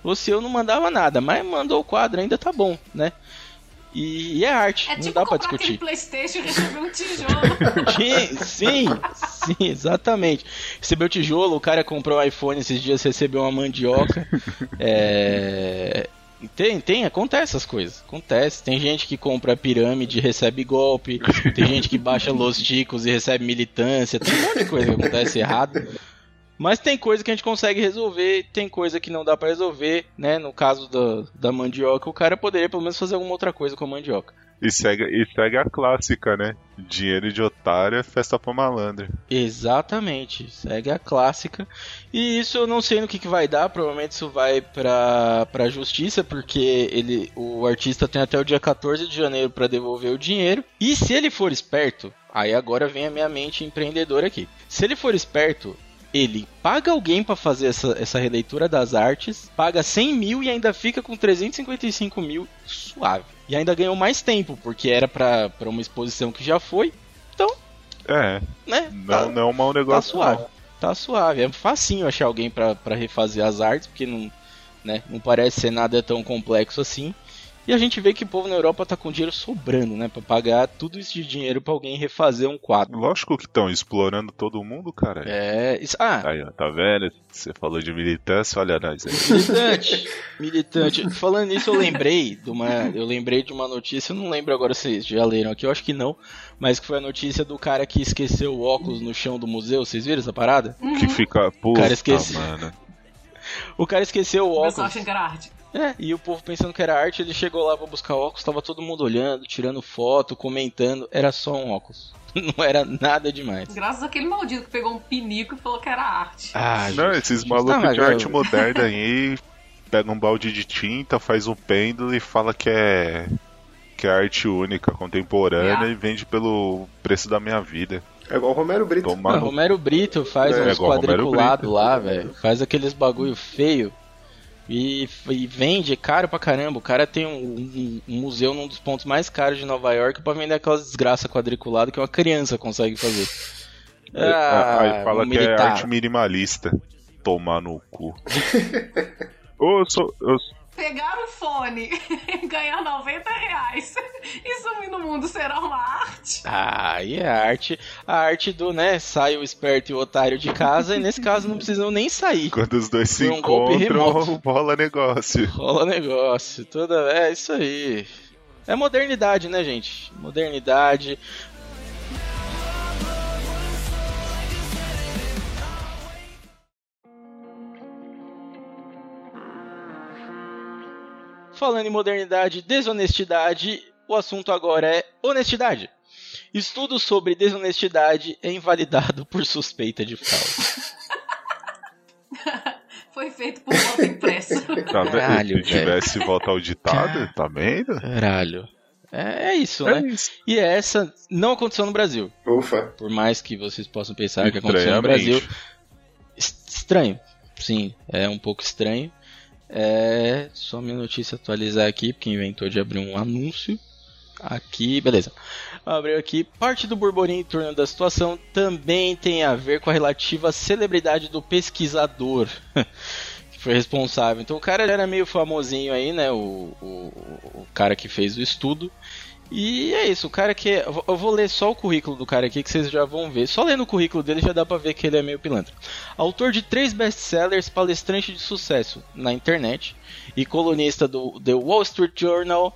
Ou se eu não mandava nada, mas mandou o quadro, ainda tá bom, né? E, e é arte, É não tipo dá pra discutir. Playstation e receber um tijolo. Sim, sim, sim, exatamente. Recebeu tijolo, o cara comprou um iPhone esses dias, recebeu uma mandioca. É... Tem, tem, acontece essas coisas. Acontece. Tem gente que compra pirâmide e recebe golpe. Tem gente que baixa Los Ticos e recebe militância. Tem um monte de coisa que acontece errado. Mas tem coisa que a gente consegue resolver, tem coisa que não dá pra resolver, né? No caso da, da mandioca, o cara poderia pelo menos fazer alguma outra coisa com a mandioca. E segue, e segue a clássica, né? Dinheiro de otário é festa pra malandro. Exatamente, segue a clássica. E isso eu não sei no que, que vai dar, provavelmente isso vai pra, pra justiça, porque ele, o artista tem até o dia 14 de janeiro pra devolver o dinheiro. E se ele for esperto, aí agora vem a minha mente empreendedora aqui. Se ele for esperto, ele paga alguém pra fazer essa, essa releitura das artes, paga 100 mil e ainda fica com 355 mil suave. E ainda ganhou mais tempo, porque era pra, pra uma exposição que já foi. Então, É, né? não, tá- não é um mau Tá negócio. suave. não. tá suave. É facinho achar alguém pra pra refazer as artes, porque não, né, não parece ser nada tão complexo assim. E a gente vê que o povo na Europa tá com dinheiro sobrando, né? Pra pagar tudo isso de dinheiro pra alguém refazer um quadro. Lógico que estão explorando todo mundo, cara. É. Isso, ah, Aí, ó, tá vendo? Você falou de militância, olha nós aí. militante. militante. Falando nisso, eu lembrei de uma. Eu lembrei de uma notícia, eu não lembro agora se vocês já leram aqui, eu acho que não. Mas que foi a notícia do cara que esqueceu o óculos no chão do museu. Vocês viram essa parada? Que fica. Puta, Cara, esqueci. mano. O cara esqueceu o O pessoal óculos. achando que era arte. É, e o povo pensando que era arte, ele chegou lá pra buscar óculos, tava todo mundo olhando, tirando foto, comentando, era só um óculos. Não era nada demais. Graças àquele maldito que pegou um pinico e falou que era arte. Ah, Não, gente, esses malucos tá, de eu- arte moderna aí pega um balde de tinta, faz um pêndulo e fala que é que é arte única, contemporânea É. e vende pelo preço da minha vida. É igual o Romero Brito. Ah, Tomar no... Romero Brito faz É, uns quadriculados lá, velho. Faz aqueles bagulho feio. E, e vende caro pra caramba. O cara tem um, um- um museu num dos pontos mais caros de Nova York pra vender aquelas desgraças quadriculadas que uma criança consegue fazer. Ah, aí fala um que é militar. arte minimalista. Tomar no cu. Ô, eu sou, eu, Pegar o fone e ganhar 90 reais e sumir no mundo será uma arte? Ah, aí é a arte. A arte do, né? Sai o esperto e o otário de casa. E nesse caso não precisam nem sair. quando os dois se um golpe encontram, remoto. rola negócio. Rola negócio, toda. É isso aí. É modernidade, né, gente? Modernidade. Falando em modernidade, desonestidade, o assunto agora é honestidade. Estudo sobre desonestidade é invalidado por suspeita de fraude. Foi feito por voto impresso. Caralho, Se tivesse volta ao ditado, tá vendo? Caralho. É, é isso, É né? isso. E essa não aconteceu no Brasil. Ufa. Por mais que vocês possam pensar que aconteceu no Brasil. Estranho. Sim, é um pouco estranho. É. Só minha notícia atualizar aqui, porque inventou de abrir um anúncio. Aqui, beleza. Abriu aqui. Parte do burburinho em torno da situação também tem a ver com a relativa celebridade do pesquisador. que foi responsável. Então o cara era meio famosinho aí, né? O, o, o cara que fez o estudo. E é isso, o cara que. vou- Eu vou ler só o currículo do cara aqui que vocês já vão ver. Só lendo o currículo dele já dá pra ver que ele é meio pilantra. Autor de três best-sellers, palestrante de sucesso na internet e colunista do The Wall Street Journal.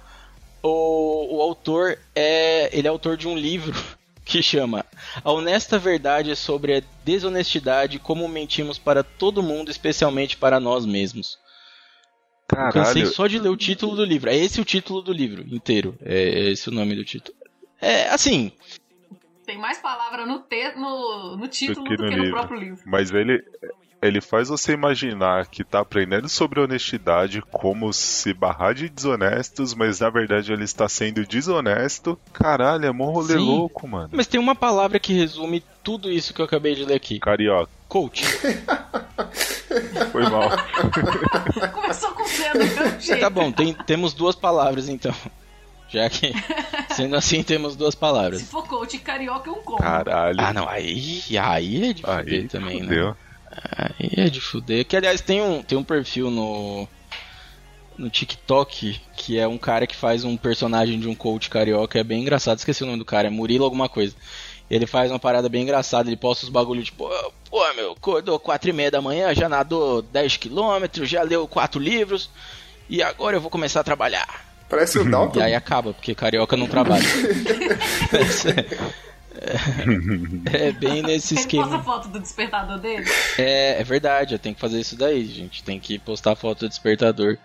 O, o autor é. Ele é autor de um livro que chama A Honesta Verdade sobre a Desonestidade Como Mentimos para Todo Mundo, especialmente para nós mesmos. Eu cansei Caralho, só de ler o título do livro. É esse o título do livro inteiro. É esse o nome do título. É, assim, Tem mais palavra no, te, no, no título que do no que no próprio livro. mas ele, ele faz você imaginar que tá aprendendo sobre honestidade, como se barrar de desonestos, mas na verdade ele está sendo desonesto. Caralho, é mó rolê Sim. louco, mano. mas tem uma palavra que resume tudo isso que eu acabei de ler aqui. Carioca, Coach. foi mal. Começou com C mesmo jeito. Tá bom, tem- temos duas palavras então. Já que, sendo assim, temos duas Se palavras. for coach carioca, é um combo. Caralho. Ah, não, aí, aí é de Aí também, né? Aí é de fuder. Que aliás tem um, tem um perfil no. No TikTok, que é um cara que faz um personagem de um coach carioca, é bem engraçado, esqueci o nome do cara, é Murilo alguma coisa. Ele faz uma parada bem engraçada, ele posta os bagulhos tipo, pô meu, acordou 4 e meia da manhã, já nadou 10 quilômetros, já leu 4 livros, e agora eu vou começar a trabalhar. Parece o Dalton. E aí acaba, porque carioca não trabalha. é, é bem nesse Ele esquema. posta foto do despertador dele. É, é verdade, eu tenho que fazer isso daí, gente. Tem que postar foto do despertador.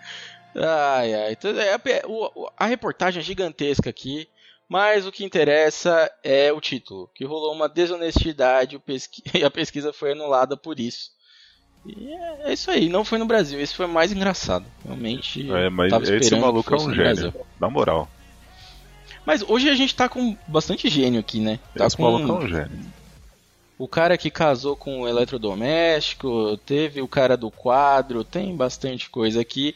Ai, ai. então, é, a, o- a reportagem é gigantesca aqui, mas o que interessa é o título, que rolou uma desonestidade o pesqui- e a pesquisa foi anulada por isso. E é, é isso aí, não foi no Brasil, esse foi mais engraçado. Realmente, É, mas tava esse esperando maluco é um gênio. Na moral. Mas hoje a gente tá com bastante gênio aqui, né? Tá Esse com é um gênio. o cara que casou com o eletrodoméstico, teve o cara do quadro, tem bastante coisa aqui.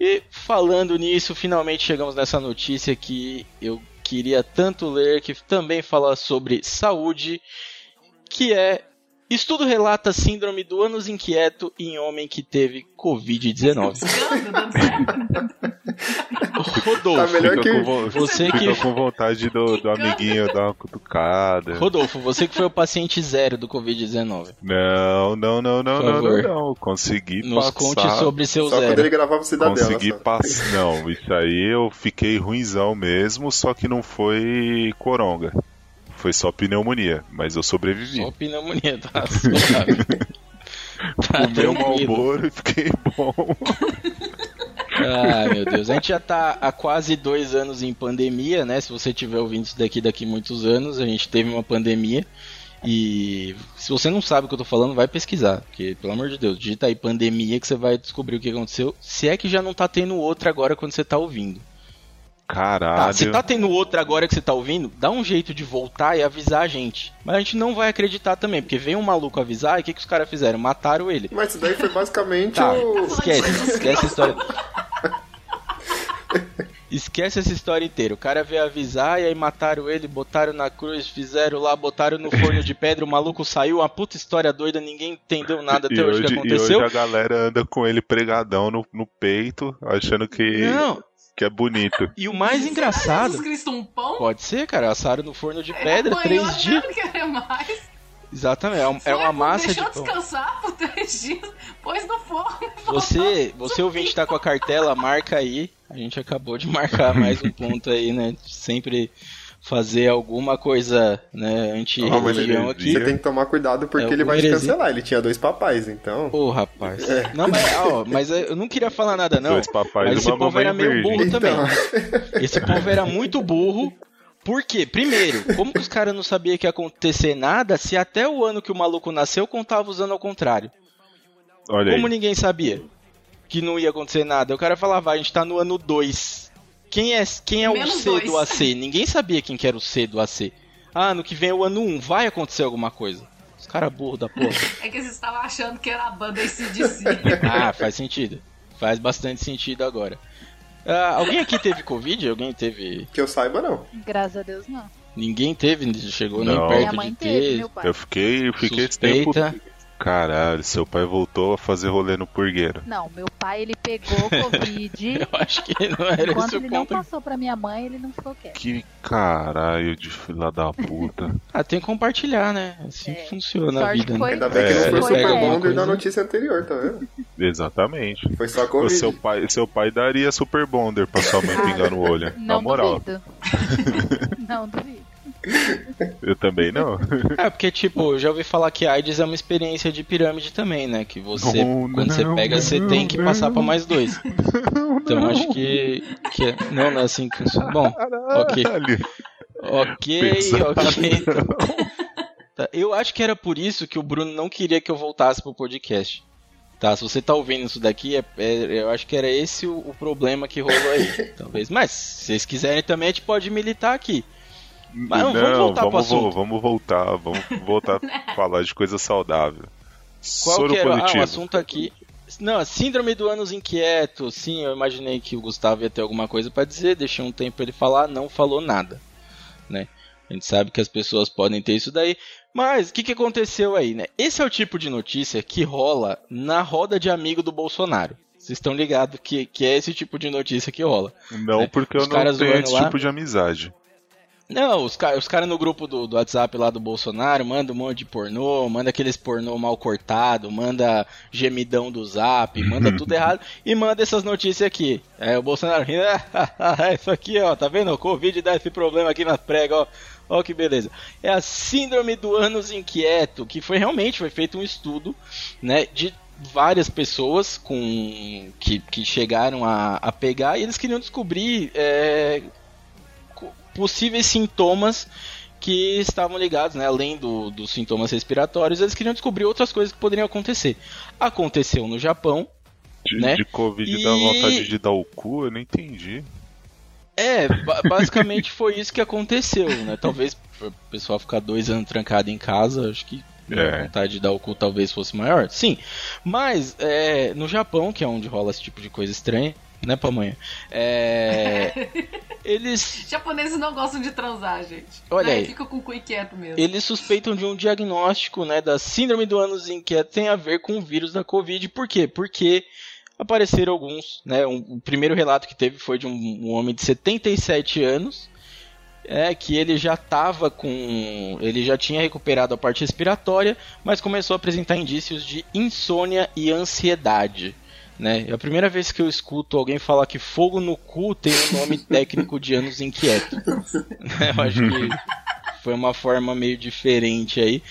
E falando nisso, finalmente chegamos nessa notícia que eu queria tanto ler, que também fala sobre saúde, que é Estudo relata síndrome do ânus inquieto em homem que teve Covid-19. Rodolfo, Tá melhor Fica que- com, você que com vontade do, do amiguinho dar uma cutucada. Rodolfo, você que foi o paciente zero do Covid-19. Não, não, não, não, não, não, não. Consegui Nos passar. conte sobre seu Só quando zero. ele gravava o Cidadela. Consegui só. passar. Não, isso aí eu fiquei ruinzão mesmo, só que não foi coronga. Foi só pneumonia, mas eu sobrevivi. Só pneumonia, tá suave. tá Fumei um malboro e fiquei bom. Ai, meu Deus. A gente já tá há quase dois anos em pandemia, né? Se você tiver ouvindo isso daqui daqui muitos anos, a gente teve uma pandemia. E se você não sabe o que eu tô falando, vai pesquisar. Porque, pelo amor de Deus, digita aí pandemia que você vai descobrir o que aconteceu. Se é que já não tá tendo outra agora quando você tá ouvindo. Tá, Caralho. se tá tendo outra agora que você tá ouvindo, dá um jeito de voltar e avisar a gente. Mas a gente não vai acreditar também, porque vem um maluco avisar e o que, que os caras fizeram? Mataram ele. Mas isso daí foi basicamente Tá, o. esquece, esquece a história. Esquece essa história inteira. O cara veio avisar e aí mataram ele, botaram na cruz, fizeram lá, botaram no forno de pedra, o maluco saiu, uma puta história doida, ninguém entendeu nada até e hoje hoje, que e aconteceu. hoje a galera anda com ele pregadão no, no peito, achando que, Não, que é bonito. e o mais engraçado. Jesus Cristo, um pão? Pode ser, cara, assaram no forno de pedra, Apanhou três dias. era mais. Exatamente, é um- é uma massa de Deixou pão. descansar por três dias, pôs no forno. Você, você ouvinte tá com a cartela, marca aí. A gente acabou de marcar mais um ponto aí, né? Sempre fazer alguma coisa, né, anti-religião aqui. Você tem que tomar cuidado porque É ele vai te heresia. cancelar. Ele tinha dois papais, então. Ô, rapaz. É. Não, mas, ó, mas eu não queria falar nada, não. Dois papais Mas esse povo era meio burro também. Então, Esse povo era muito burro. Por quê? Primeiro, como que os caras não sabiam que ia acontecer nada se até o ano que o maluco nasceu contava usando ao contrário? Olha Como aí. ninguém sabia que não ia acontecer nada? O cara falava, "Ah, a gente tá no ano 2. Quem é, quem é o C dois. do AC? Ninguém sabia quem que era o C do AC. Ah, no que vem é o ano 1, um, vai acontecer alguma coisa. Os caras burros da porra. É que vocês estavam achando que era a banda ACDC. Ah, faz sentido. Faz bastante sentido agora. Ah, alguém aqui teve Covid? Alguém teve. que eu saiba, não. Graças a Deus, não. Ninguém teve, chegou Não. nem Minha perto mãe de teve, ter. meu pai. Eu fiquei, eu fiquei esse tempo. Caralho, seu pai voltou a fazer rolê no purgueiro. Não, meu pai, ele pegou Covid. Eu acho que não era Enquanto esse o ele não passou pra minha mãe, ele não ficou quieto. Que caralho de fila da puta. Ah, tem que compartilhar, né? Assim É. que funciona a Sorte vida, foi- né? Ainda bem que É, não foi o foi Super Bonder da notícia anterior, tá vendo? Exatamente. Foi só O Covid. seu pai, seu pai daria super bonder pra sua mãe pingar no olho. Na Não moral. duvido. não duvido. Eu também não. É, porque, tipo, eu já ouvi falar que AIDS é uma experiência de pirâmide também, né? Que você, Não, quando você não, pega, você não, tem que passar pra mais dois. Então acho que, que é- não, não é assim que funciona. Bom, ok. Ok, ok. Tá, Eu acho que era por isso que o Bruno não queria que eu voltasse pro podcast. Tá, se você tá ouvindo isso daqui, é- é- eu acho que era esse o, o problema que rolou aí. Talvez. Mas, se vocês quiserem também, a gente pode militar aqui. Mas não, vamos voltar pro vamos, vo- assunto. vamos voltar, vamos voltar a falar de coisa saudável. Qual Soro que era ah, o assunto aqui? Não, síndrome do ânus inquieto. Sim, eu imaginei que o Gustavo ia ter alguma coisa pra dizer, deixei um tempo pra ele falar, não falou nada, né? A gente sabe que as pessoas podem ter isso daí, mas o que, que aconteceu aí, né? Esse é o tipo de notícia que rola na roda de amigo do Bolsonaro. Vocês estão ligados que, que é esse tipo de notícia que rola. Não, É, porque os eu não tenho esse lá. tipo de amizade. Não, os caras os cara no grupo do, do WhatsApp lá do Bolsonaro mandam um monte de pornô, manda aqueles pornô mal cortado, manda gemidão do zap, manda tudo errado e manda essas notícias aqui. É, o Bolsonaro rindo, "Ah, isso aqui, ó, tá vendo? O Covid dá esse problema aqui nas pregas, ó. Ó que beleza. É a síndrome do ânus inquieto, que foi realmente foi feito um estudo, né, de várias pessoas com que, que chegaram a, a pegar e eles queriam descobrir é, possíveis sintomas que estavam ligados, né, além do, dos sintomas respiratórios, eles queriam descobrir outras coisas que poderiam acontecer. Aconteceu no Japão, De, Né? de Covid E- dá vontade de dar o cu, eu não entendi. É, ba- basicamente foi isso que aconteceu, né? Talvez o pessoal ficar dois anos trancado em casa, acho que É. a vontade de dar o cu talvez fosse maior. Sim, mas é, no Japão, que é onde rola esse tipo de coisa estranha, né, pamonha? É. Eles. Japoneses não gostam de transar, gente. Olha Né? aí. Fica com o cu inquieto mesmo. Eles suspeitam de um diagnóstico, né, da síndrome do ânus inquieto tem a ver com o vírus da Covid. Por quê? Porque apareceram alguns, né? Um, o primeiro relato que teve foi de um, um homem de 77 anos, é que ele já estava com, ele já tinha recuperado a parte respiratória, mas começou a apresentar indícios de insônia e ansiedade. Né? É a primeira vez que eu escuto alguém falar que fogo no cu tem o nome técnico de ânus inquieto. eu acho que foi uma forma meio diferente aí.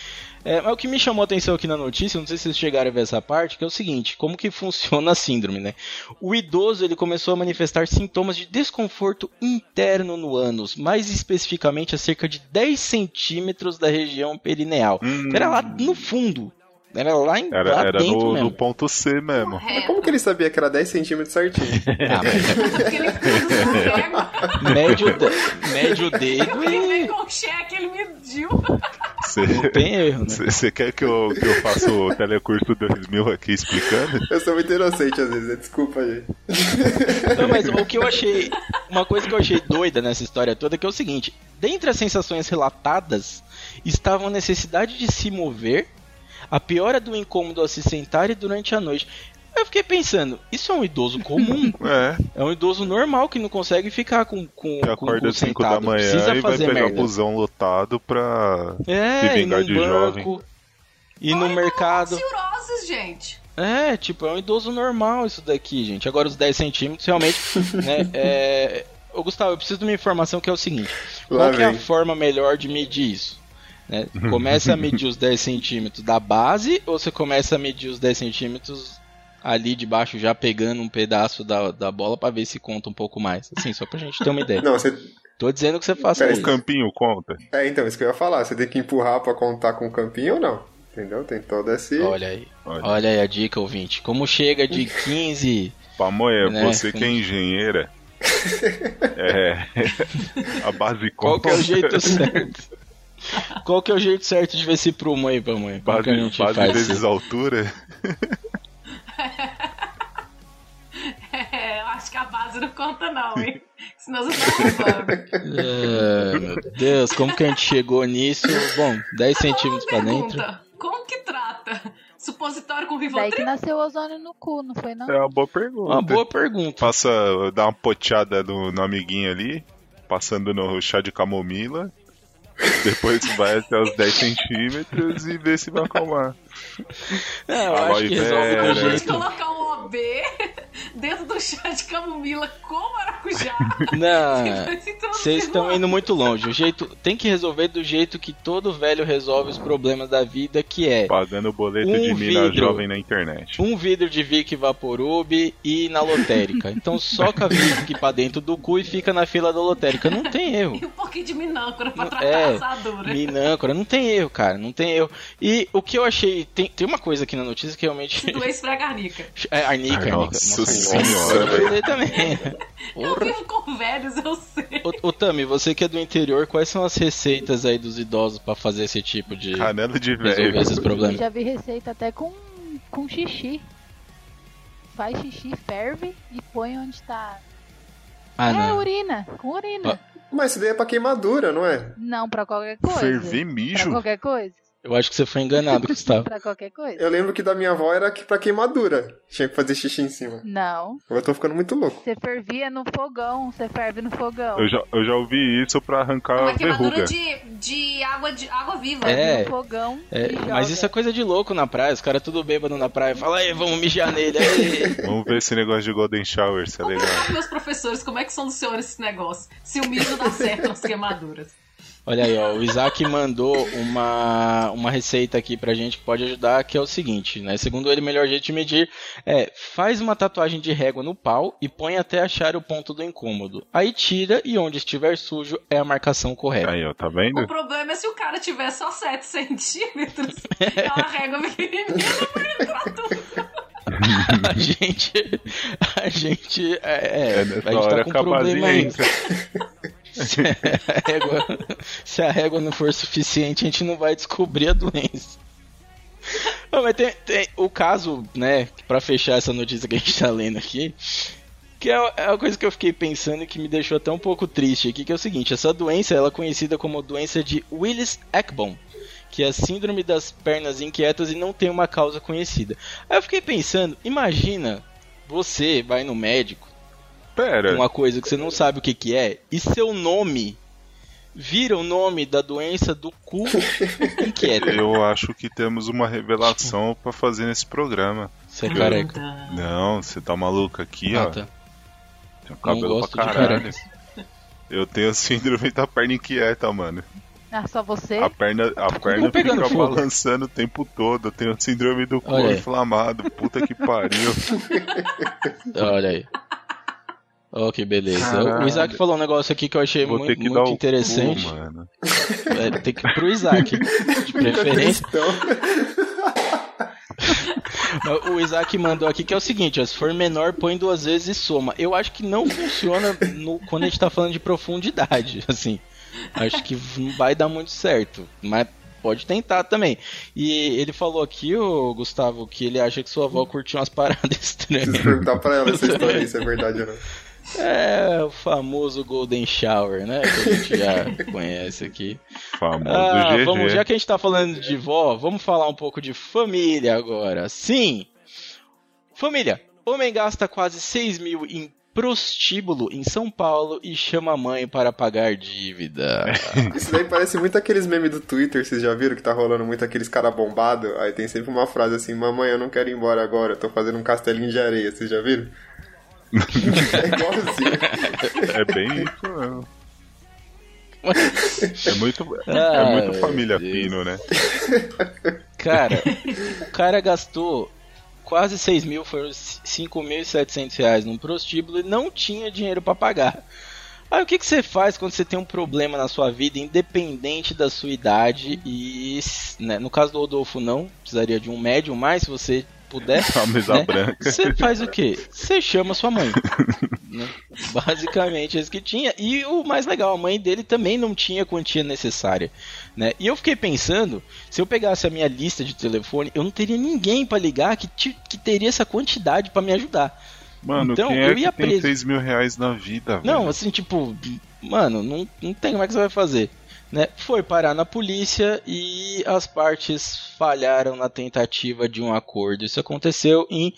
É, mas o que me chamou a atenção aqui na notícia, não sei se vocês chegaram a ver essa parte, que é o seguinte, como que funciona a síndrome, né? O idoso ele começou a manifestar sintomas de desconforto interno no ânus, mais especificamente a cerca de 10 centímetros da região perineal. Hum. Era lá no fundo. Era lá, em, Era, lá era dentro no, mesmo. no ponto C mesmo. Mas Correto. como que ele sabia que era 10 centímetros certinho? Ah, mas Porque ele pega, mede, o de- mede o dedo ele e com cheque, ele mediu. não tem erro, né? Você quer que eu, que eu faça o telecurso 2000 aqui explicando? Eu sou muito inocente às vezes, desculpa, gente. Não, mas o que eu achei. Uma coisa que eu achei doida nessa história toda é que é o seguinte: dentre as sensações relatadas estavam a necessidade de se mover, a piora do incômodo ao se sentar e durante a noite. Eu fiquei pensando, isso é um idoso comum? É, É um idoso normal que não consegue ficar com, com, que acorda às 5 da manhã Precisa e vai pegar merda. busão lotado pra. É, se ir vingar de banco, ir no mercado. Cirroses, gente. É, tipo, é um idoso normal isso daqui, gente. Agora os 10 centímetros, realmente, né, é... Ô, Gustavo, eu preciso de uma informação que é o seguinte. Lá Qual que é a forma melhor de medir isso? Né? Começa a medir os 10 centímetros da base ou você começa a medir os 10 centímetros ali de baixo já pegando um pedaço da, da bola pra ver se conta um pouco mais? Assim, só pra gente ter uma ideia. Não, você. Tô dizendo que você faça Pera, isso. campinho conta. É, então, isso que eu ia falar. Você tem que empurrar pra contar com o campinho ou não? Entendeu? Tem todo esse. Olha aí. Olha. Olha aí a dica, ouvinte. Como chega de 15 Pamonha, Né, você que é engenheira. é. A base Qual conta. que é o jeito certo? Qual que é o jeito certo de ver esse prumo aí, pamonha? Como que a gente base faz vezes isso? altura. É, eu acho que a base não conta, não, hein? Senão você tá roubando. Meu Deus, como que a gente chegou nisso? Bom, 10 centímetros pra dentro. Como que trata? Supositório com Daí que Rivotril? nasceu o ozônio no cu, não foi não? É uma boa pergunta. Uma boa pergunta. Passa, dá uma poteada no, no amiguinho ali, passando no chá de camomila. Depois vai até os 10 centímetros e vê se vai acalmar. Não, eu acho que resolve do jeito. colocar um OB dentro do chá de camomila com maracujá. Não, vocês estão indo muito longe. O jeito tem que resolver do jeito que todo velho resolve os problemas da vida, que é Pagando o boleto Um de mina vidro. jovem na internet. um vidro de Vic Vaporub e na lotérica. Então soca Vic pra dentro do cu e fica na fila da lotérica. Não tem erro. E um pouquinho de minâncora pra tratar é, a assadura. Minâncora, não tem erro, cara, não tem erro. E o que eu achei, tem, tem uma coisa aqui na notícia que realmente. Se doer, esfrega a arnica. É, arnica, Ai, arnica. nossa senhora, também. Eu vivo com velhos, eu sei. Ô, Tami, você que é do interior, quais são as receitas aí dos idosos pra fazer esse tipo de. Canela de resolver velho. esses Eu problemas? já vi receita até com, com xixi. Faz xixi, ferve e põe onde tá. Ah, é, não. urina, com urina. Mas isso daí é pra queimadura, não é? Não, pra qualquer coisa. Ferver Pra mijo? qualquer coisa. Eu acho que você foi enganado, Gustavo. Pra qualquer coisa. Eu lembro que da minha avó era que pra queimadura. Tinha que fazer xixi em cima. Não. Eu tô ficando muito louco. Você fervia no fogão, você ferve no fogão. Eu já, eu já ouvi isso pra arrancar Uma a queimadura verruga. de, de água de água viva. É. no fogão É, mas isso é coisa de louco na praia, os caras tudo bêbado na praia. Fala aí, vamos mijar nele. aí. Vamos ver esse negócio de Golden Shower, se é legal. meus professores como é que são do senhor esse negócio. Se o mijo dá certo nas queimaduras. Olha aí, ó, o Isaac mandou uma, uma receita aqui pra gente que pode ajudar, que é o seguinte, né? Segundo ele, o melhor jeito de medir é faz uma tatuagem de régua no pau e põe até achar o ponto do incômodo. Aí tira e onde estiver sujo é a marcação correta. Aí, ó, tá vendo? O problema é se o cara tiver só 7 centímetros e uma régua pequenininha, vai entrar tudo. A gente. A gente. É, é, É a gente tá com a um problema aí. Se a, régua, se a régua não for suficiente, a gente não vai descobrir a doença. Não, mas tem, tem o caso, né, pra fechar essa notícia que a gente tá lendo aqui, Que é é uma coisa que eu fiquei pensando e que me deixou até um pouco triste aqui, que é o seguinte, essa doença ela é conhecida como doença de Willis-Ekbom, que é a síndrome das pernas inquietas e não tem uma causa conhecida. Aí eu fiquei pensando, imagina você vai no médico, Pera, uma coisa que você não sabe o que que é, e seu nome vira o nome da doença do cu inquieto. eu acho que temos uma revelação pra fazer nesse programa. Você é careca. Não, você tá maluco aqui, Ah, ó. tá. Tem um Não cabelo gosto pra de caralho. Eu tenho síndrome da perna inquieta, mano. Ah, só você? A perna, a perna pegando fica fogo. balançando o tempo todo. Eu tenho síndrome do cu Olha aí. inflamado. Puta que pariu. Olha aí. Que beleza. Caralho. O Isaac falou um negócio aqui que eu achei Vou muito, ter que dar muito o interessante. cu, mano. É, tem que ir pro Isaac, de preferência. O Isaac mandou aqui que é o seguinte: ó, se for menor, põe duas vezes e soma. Eu acho que não funciona no- quando a gente tá falando de profundidade. Assim, acho que não vai dar muito certo. Mas pode tentar também. E ele falou aqui, o Gustavo, que ele acha que sua avó curtiu umas paradas preciso estranhas. perguntar pra ela essa história se é verdade ou não. É o famoso Golden Shower, né? Que a gente já conhece aqui. Famoso Ah, GG. vamos, já que a gente tá falando de vó, vamos falar um pouco de família agora. Sim! Família, homem gasta quase 6 mil em prostíbulo em São Paulo e chama a mãe para pagar dívida. Isso daí parece muito aqueles memes do Twitter, vocês já viram que tá rolando muito aqueles cara bombado? Aí tem sempre uma frase assim, mamãe, eu não quero ir embora agora, eu tô fazendo um castelinho de areia, vocês já viram? É igualzinho. É bem isso mesmo. É muito, é Ah, muito meu família Deus. Pino, né? Cara, o cara gastou quase 6 mil, foram 5.700 reais num prostíbulo e não tinha dinheiro para pagar. Aí o que, que você faz quando você tem um problema na sua vida, independente da sua idade? E né, no caso do Rodolfo, não, precisaria de um médium, mas se você puder, A mesa né? branca. Você faz o quê? Você chama sua mãe. né? Basicamente é isso que tinha. E o mais legal, a mãe dele também não tinha a quantia necessária. Né? E eu fiquei pensando, se eu pegasse a minha lista de telefone, eu não teria ninguém pra ligar que, ti- que teria essa quantidade pra me ajudar. Mano, Então, quem é eu que ia tem preso. 6 mil reais na vida, Não, velho? assim, tipo, mano, não, não tem como é que você vai fazer. Né? Foi parar na polícia e as partes falharam na tentativa de um acordo. Isso aconteceu em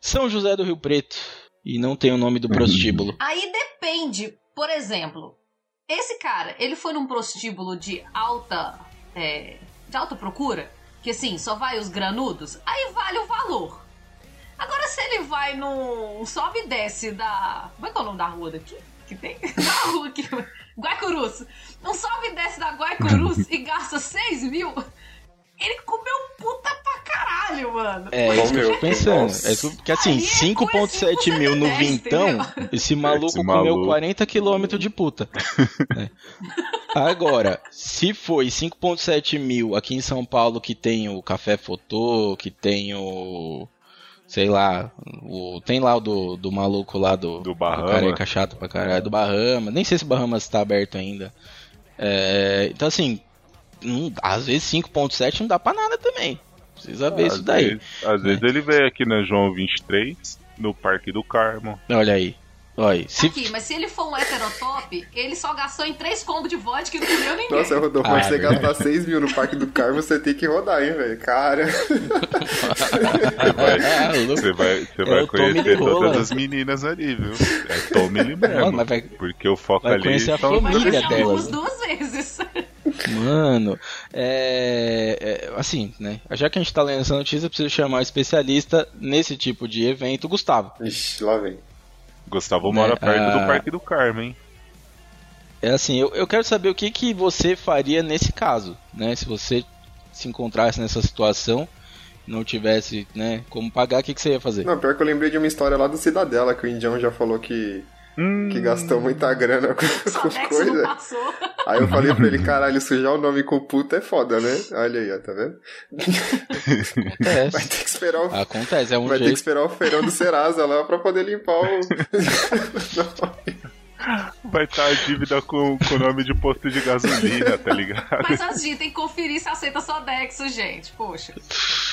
São José do Rio Preto. E não tem o nome do prostíbulo. Aí depende. Por exemplo, esse cara, ele foi num prostíbulo de alta. é, de alta procura, que assim, só vai os granudos, aí vale o valor. Agora, se ele vai num sobe e desce da. Como é que é o nome da rua daqui? Que tem? Da rua aqui. Guaicurus. Um sobe e desce da Guaicurus e gasta 6 mil. Ele comeu puta pra caralho, mano. É isso que eu Comeu, tô pensando. É que, porque assim, Aí é coisa 5,7 mil no 5,10, vintão, entendeu? esse maluco Esse comeu maluco. 40 km de puta. É. Agora, se foi 5,7 mil aqui em São Paulo, que tem o Café Fotô, que tem o. Sei lá, o, tem lá o do, do maluco lá do, Do Bahama. careca chato pra caralho, do Bahama. Nem sei se o Bahamas tá aberto ainda. É, então, assim, não- às vezes 5,7 não dá pra nada também. Precisa ver isso Às daí. vezes- às vezes ele veio aqui na João 23, no Parque do Carmo. Olha aí. Olha aí. Se... Aqui, mas se ele for um heterotop, ele só gastou em três combos de vodka e não comeu ninguém. Nossa, Rodolfo, Ah, você é verdade. gastar 6 mil no Parque do Carmo, você tem que rodar, hein, velho? Cara. Ah, louco. Você vai, você É vai conhecer todas as meninas ali, viu? É Tommy mesmo. Mano, vai- Porque o foco vai ali conhecer a família já delas, né? duas vezes. Mano, é, é, Assim, né? Já que a gente tá lendo essa notícia, eu preciso chamar um especialista nesse tipo de evento, Gustavo. Ixi, lá vem. Gustavo Né, mora perto ah, do Parque do Carmo, hein? É assim, eu, eu quero saber o que, que você faria nesse caso, né? Se você se encontrasse nessa situação, não tivesse, né, como pagar, o que, que você ia fazer? Não, pior que eu lembrei de uma história lá do Cidadela, que o Indião já falou que, Hum, que gastou muita grana com, não coisas. Aí eu falei pra ele, caralho, sujar o nome com puta é foda, né? Olha aí, ó, tá vendo? Vai Acontece. ter que esperar o, Acontece, é um vai ter que jeito. esperar o feirão do Serasa lá pra poder limpar o. Vai estar a dívida com o nome de posto de gasolina, tá ligado? Mas assim, tem que conferir se aceita só Dexo, gente. Poxa.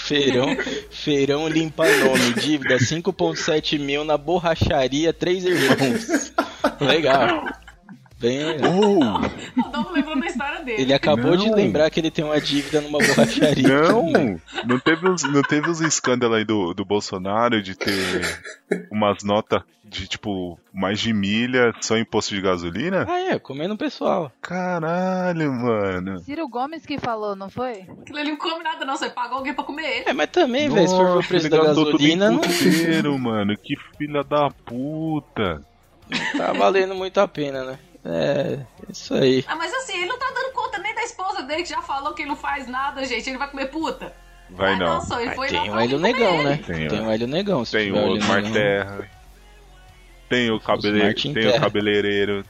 Feirão, feirão limpa nome, dívida 5.7 mil na borracharia Três Irmãos. Legal. Bem, Oh, O história dele. ele acabou de Não. lembrar que ele tem uma dívida numa borracharia. não! Não teve uns, não teve uns escândalos aí do, do Bolsonaro de ter umas notas de tipo mais de milha só em posto de gasolina? Ah, é, comendo pessoal. Caralho, mano. Ciro Gomes que falou, não foi? Aquilo ali não come nada, não. Você pagou alguém pra comer ele. É, mas também, velho, se for o preço ele da gasolina, não puteiro, mano. Que filha da puta. tá valendo muito a pena, né? É, isso aí. Ah, mas assim, ele não tá dando conta nem da esposa dele, que já falou que ele não faz nada, gente. Ele vai comer puta. Vai não. só ele foi tem o Hélio Negão, né? Tem, o Hélio Negão. se Tem o Osmar. Terra. Tem o, cabele... Tem o cabeleireiro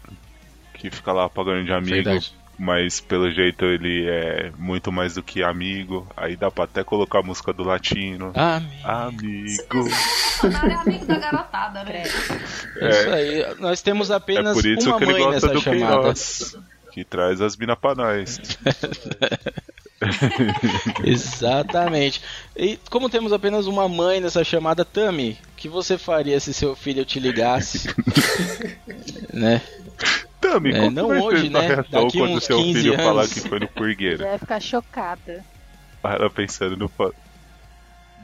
que fica lá pagando de amigo. Verdade. Mas pelo jeito ele é muito mais do que amigo. Aí dá pra até colocar a música do latino. Amigo. Bolsonaro é amigo da garotada, né? é isso aí. Nós temos É apenas por isso uma que ele mãe gosta nessa do chamada. Queiroz. Que traz as minas pra nós. Exatamente. E como temos apenas uma mãe nessa chamada, Tami, o que você faria se seu filho te ligasse? né? É, não vai ser hoje, né? reação Daqui quando uns seu 15 filho falar anos. que foi no ia ficar chocada. Ela pensando no.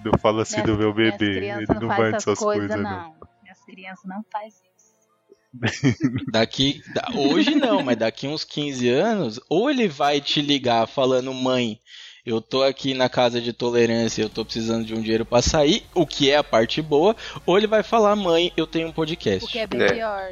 No fala assim do meu bebê. Ele não faz vai essas coisas, coisas, não. não. Minhas crianças não fazem isso. Daqui. da- hoje não, mas daqui uns 15 anos, ou ele vai te ligar falando, mãe, eu tô aqui na casa de tolerância, eu tô precisando de um dinheiro pra sair, o que é a parte boa, ou ele vai falar, mãe, eu tenho um O podcast. que é bem É. pior.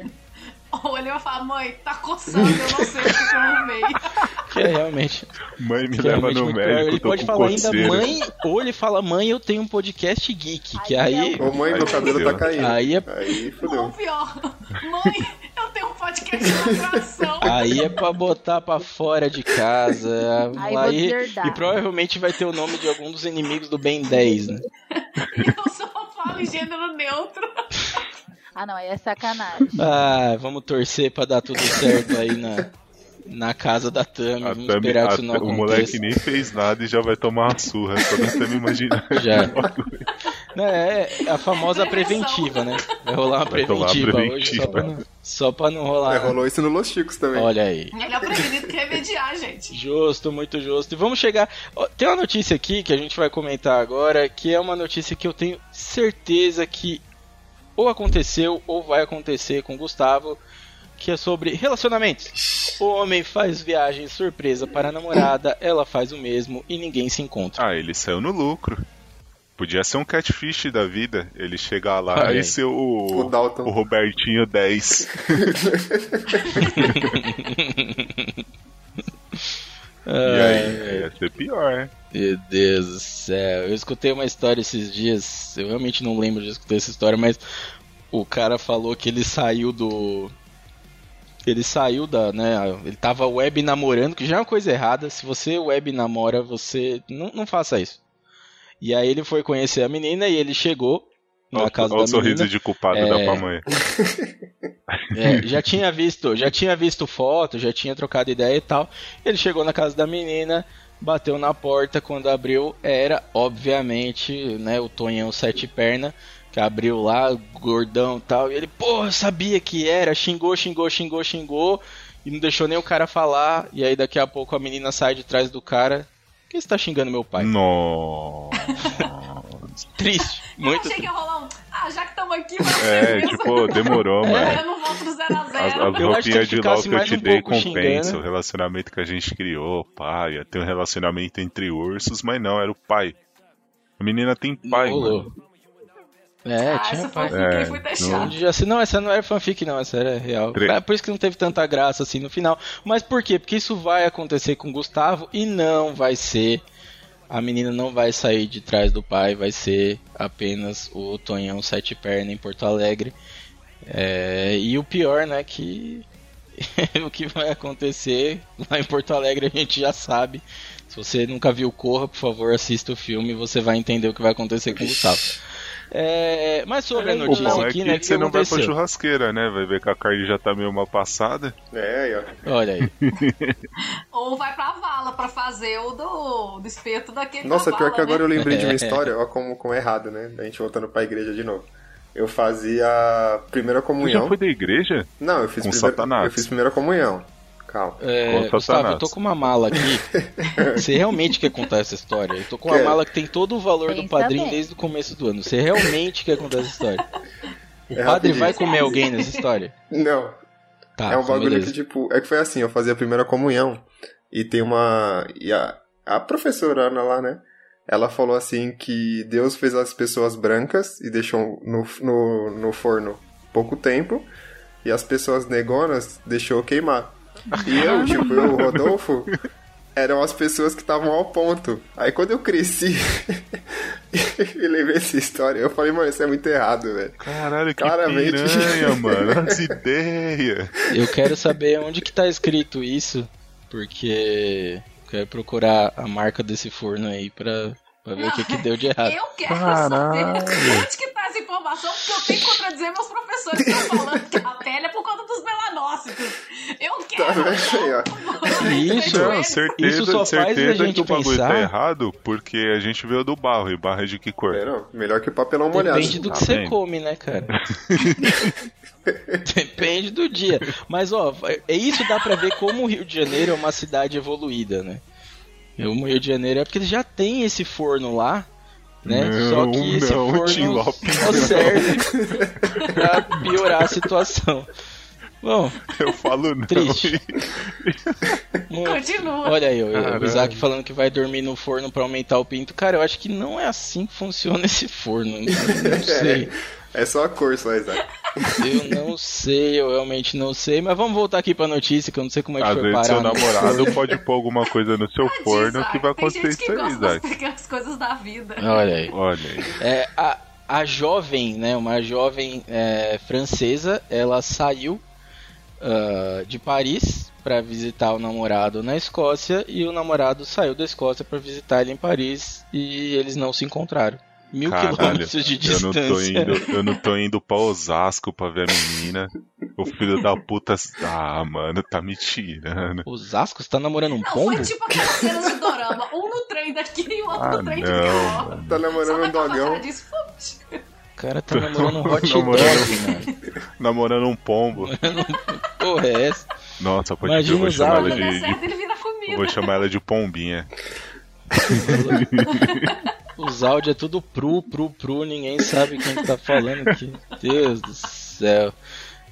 Ou ele vai falar, mãe, tá coçando, eu não sei o que eu arrumei. Que é realmente. Mãe, me leva no médico, Ele tô pode com falar coceira. ainda, mãe, ou ele fala, mãe, eu tenho um podcast geek, que Aí aí. é Ô mãe, meu Aí cabelo fudeu. tá caindo. Aí é- Aí Ou fodeu. pior, mãe, eu tenho um podcast de lacração. Aí é pra botar pra fora de casa. Aí Aí, e provavelmente vai ter o nome de algum dos inimigos do Ben 10, né? Eu só falo em gênero neutro. Ah, não, aí é sacanagem. Ah, vamos torcer pra dar tudo certo aí na, na casa da Tami. A Vamos Tami- esperar que isso não o moleque nem fez nada e já vai tomar uma surra. Só da Tami imaginar. Já. Não, é a famosa preventiva, né? Vai rolar uma Vai preventiva, uma hoje só preventiva. pra não, só pra não rolar. É, rolou isso no Los Chicos também. Olha aí. Melhor prevenido que remediar, gente. Justo, muito justo. E vamos chegar. Tem uma notícia aqui que a gente vai comentar agora, que é uma notícia que eu tenho certeza que ou aconteceu ou vai acontecer com o Gustavo, que é sobre relacionamentos. O homem faz viagem surpresa para a namorada, ela faz o mesmo e ninguém se encontra. Ah, ele saiu no lucro. Podia ser um catfish da vida. Ele chegar lá e ser o, O Dalton. o Robertinho 10. E aí, ia ser pior, Meu Deus do céu. Eu escutei uma história esses dias. Eu realmente não lembro de escutar essa história, mas o cara falou que ele saiu do. Ele saiu da, né? Ele tava web namorando, que já é uma coisa errada. Se você web namora, você. Não, não faça isso. E aí ele foi conhecer a menina e ele chegou na Olha casa o sorriso menina. de culpado É. da pamonha. É, já tinha visto, já tinha visto foto, já tinha trocado ideia e tal. Ele chegou na casa da menina, bateu na porta, quando abriu era, obviamente, né, o Tonhão Sete Perna, que abriu lá, gordão e tal, e ele, porra, sabia que era, xingou, xingou, xingou, xingou, e não deixou nem o cara falar, e aí daqui a pouco a menina sai de trás do cara, por que você tá xingando meu pai? Nossa. Triste, eu muito achei que ia rolar um. Ah, já que estamos aqui, vamos É, mesmo. tipo, demorou, É. mano. Eu não volto do 0 a As, 0 as Eu acho que roupinhas se de LOL que eu te um dei compensa xingando. o relacionamento que a gente criou, pá, ia ter um relacionamento entre ursos, mas não, era o pai. A menina tem pai, Rolou. mano. É, ah, tinha essa pai. fanfic É, aí foi se- Não, essa não era fanfic, não, essa era real. Tre- É por isso que não teve tanta graça assim no final. Mas por quê? Porque isso vai acontecer com o Gustavo e não vai ser. A menina não vai sair de trás do pai, vai ser apenas o Tonhão Sete Perna em Porto Alegre. É, e o pior, né, que o que vai acontecer lá em Porto Alegre a gente já sabe. Se você nunca viu Corra, por favor, assista o filme e você vai entender o que vai acontecer com o Gustavo. É, mas sobre a O notícia bom é aqui, que né? Que você não vai pra aconteceu? churrasqueira, né? Vai ver que a carne já tá meio mal passada. É, aí, ó. Olha aí. Ou vai pra vala pra fazer o do, do espeto daquele Nossa, da pior vala, que agora eu né? lembrei de uma história, ó como, como é errado, né? A gente voltando pra igreja de novo. Eu fazia a primeira Você já comunhão. foi da igreja? Não, eu fiz, Com primeira, Satanás. eu fiz primeira comunhão. Calma. É, Gustavo, eu tô com uma mala aqui. Você realmente quer contar essa história? Eu tô com uma Quero. mala que tem todo o valor do padrinho bem. desde o começo do ano. Você realmente quer contar essa história? O É padre rapidinho. vai comer alguém nessa história? Não, Tá, é um então bagulho beleza. que, tipo, é que foi assim, eu fazia a primeira comunhão e tem uma. E a, a professora Ana lá, né? Ela falou assim que Deus fez as pessoas brancas e deixou no, no, no forno pouco tempo, e as pessoas negonas deixou queimar. E eu, tipo, eu, o Rodolfo, eram as pessoas que estavam ao ponto. Aí quando eu cresci e lembrei dessa história, eu falei, mano, isso é muito errado, velho. Caralho, que Claramente. piranha, mano. As ideias. Eu quero saber onde que tá escrito isso, porque eu quero procurar a marca desse forno aí pra, pra ver o que, que deu de errado. Eu quero Caralho. saber onde que tá essa informação, porque eu tenho que contradizer meus professores que estão falando que a pele é por conta dos melanócitos. Eu Tá quero. vendo aí, ó? Isso, Não, Isso certeza, só faz a certeza gente que o bagulho pensar- tá errado, porque a gente veio do barro, e barro é de que cor? É, não, melhor que papelão molhado. Depende do que Tá você bem. come, né, cara? Depende do dia. Mas, ó, é isso dá pra ver como o Rio de Janeiro é uma cidade evoluída, né? O Rio de Janeiro é porque já tem esse forno lá, né? Não, só que esse não, Tim forno Lopes, só serve pra piorar a situação. Bom, Eu falo não. Triste. Continua. Olha aí, o- o. Isaac falando que vai dormir no forno pra aumentar o pinto. Cara, eu acho que não é assim que funciona esse forno. Eu Não sei. É só a cor, só, Isaac. Eu não sei, eu realmente não sei. Mas vamos voltar aqui pra notícia, que eu não sei como é que Às foi vezes seu parar. no namorado forno. pode pôr alguma coisa no seu forno Isaac. que vai Tem acontecer gente que isso aí, gosta das Isaac. pequenas coisas da vida. Olha aí. Olha aí. É, a, a jovem, né, uma jovem é, francesa, ela saiu ah, de Paris pra visitar o namorado na Escócia e o namorado saiu da Escócia pra visitar ele em Paris e eles não se encontraram. Mil Caralho, quilômetros de eu não, tô distância. indo, eu não tô indo pra Osasco pra ver a menina. O filho da puta. Ah, mano, tá me tirando. Osasco, você tá namorando um Não, pombo? foi tipo aquelas cenas de dorama. Um no trem daqui e o outro Ah, no trem de não, cá. mano. Tá namorando um dogão. disso. O cara tá namorando um hot Namorando- dog, mano. Namorando um pombo. Porra, é essa? Nossa, pode Imagina eu vou chamar ela de, certo, de- ele vira Eu comida. vou chamar ela de pombinha. Os áudios é tudo pru, pru, pru, ninguém sabe quem que tá falando aqui. Deus do céu.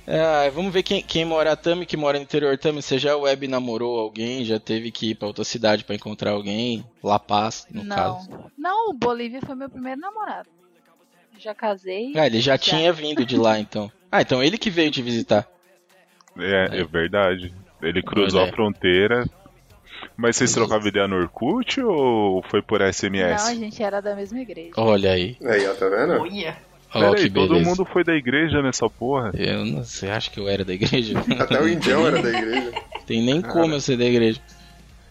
É, vamos ver quem, quem mora Tami, que mora no interior Tami, você já web namorou alguém, já teve que ir pra outra cidade pra encontrar alguém? La Paz, no não. caso. Não, o Bolívia foi meu primeiro namorado. Já casei. Ah, ele já, tinha vindo de lá então. Ah, então ele que veio te visitar. É, é verdade. Ele cruzou Olha. a fronteira. Mas vocês trocavam ideia no Orkut ou foi por Não, SMS? a gente era da mesma igreja. Olha aí. Aí, ó, tá vendo? Olha. Pera que aí, todo beleza. mundo foi da igreja nessa porra. Eu não sei, acho que eu era da igreja. Até o indião era da igreja. Tem nem como eu ser da igreja.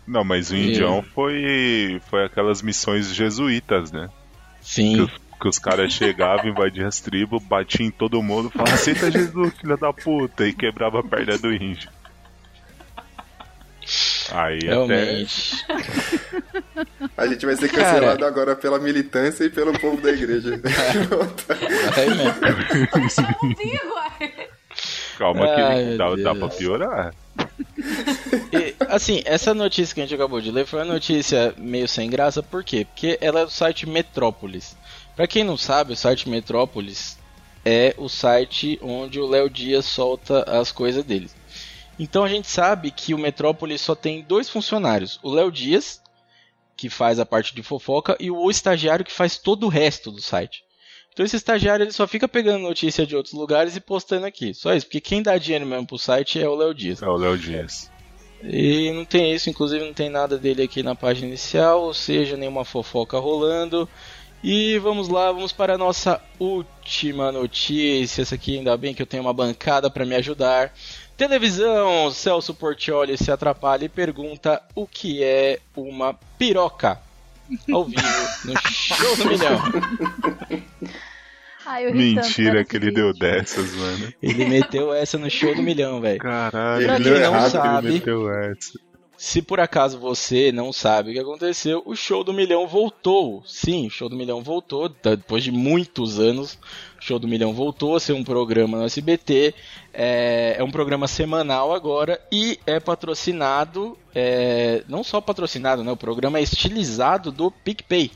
Não, mas o Eu- indião foi, foi aquelas missões jesuítas, né? Que Sim. os, que os caras chegavam, invadiam as tribos, batiam em todo mundo, falavam, aceita Jesus, filha da puta, e quebrava a perna do índio. Aí até. Realmente. A gente vai ser Cara. cancelado agora pela militância e pelo povo da igreja. Vai mesmo. Puxa o umbigo, uai. Calma que Ai, meu dá, dá pra piorar. E, assim, essa notícia que a gente acabou de ler foi uma notícia meio sem graça, por quê? Porque ela é do site Metrópolis. Pra quem não sabe, o site Metrópolis é o site onde o Léo Dias solta as coisas dele. Então a gente sabe que o Metrópolis só tem dois funcionários: o Léo Dias, que faz a parte de fofoca, e o estagiário que faz todo o resto do site. Então esse estagiário ele só fica pegando notícia de outros lugares e postando aqui. Só isso, porque quem dá dinheiro mesmo pro site é o Léo Dias. É o Léo Dias. E não tem isso, inclusive não tem nada dele aqui na página inicial, ou seja, nenhuma fofoca rolando. E vamos lá, vamos para a nossa última notícia. Essa aqui ainda bem que eu tenho uma bancada para me ajudar. Televisão, Celso Portioli se atrapalha e pergunta o que é uma piroca. Ao vivo, no show do milhão. Ai, Mentira que ele deu dessas, mano. Ele meteu essa no show do milhão, velho. Caralho, Pra Ele quem não sabe, ele meteu essa. se por acaso você não sabe o que aconteceu, o show do milhão voltou. Sim, o show do milhão voltou. Depois de muitos anos, show do milhão voltou a ser um programa no SBT. É, é um programa semanal agora e é patrocinado. é, não só patrocinado, né? O programa é estilizado do PicPay.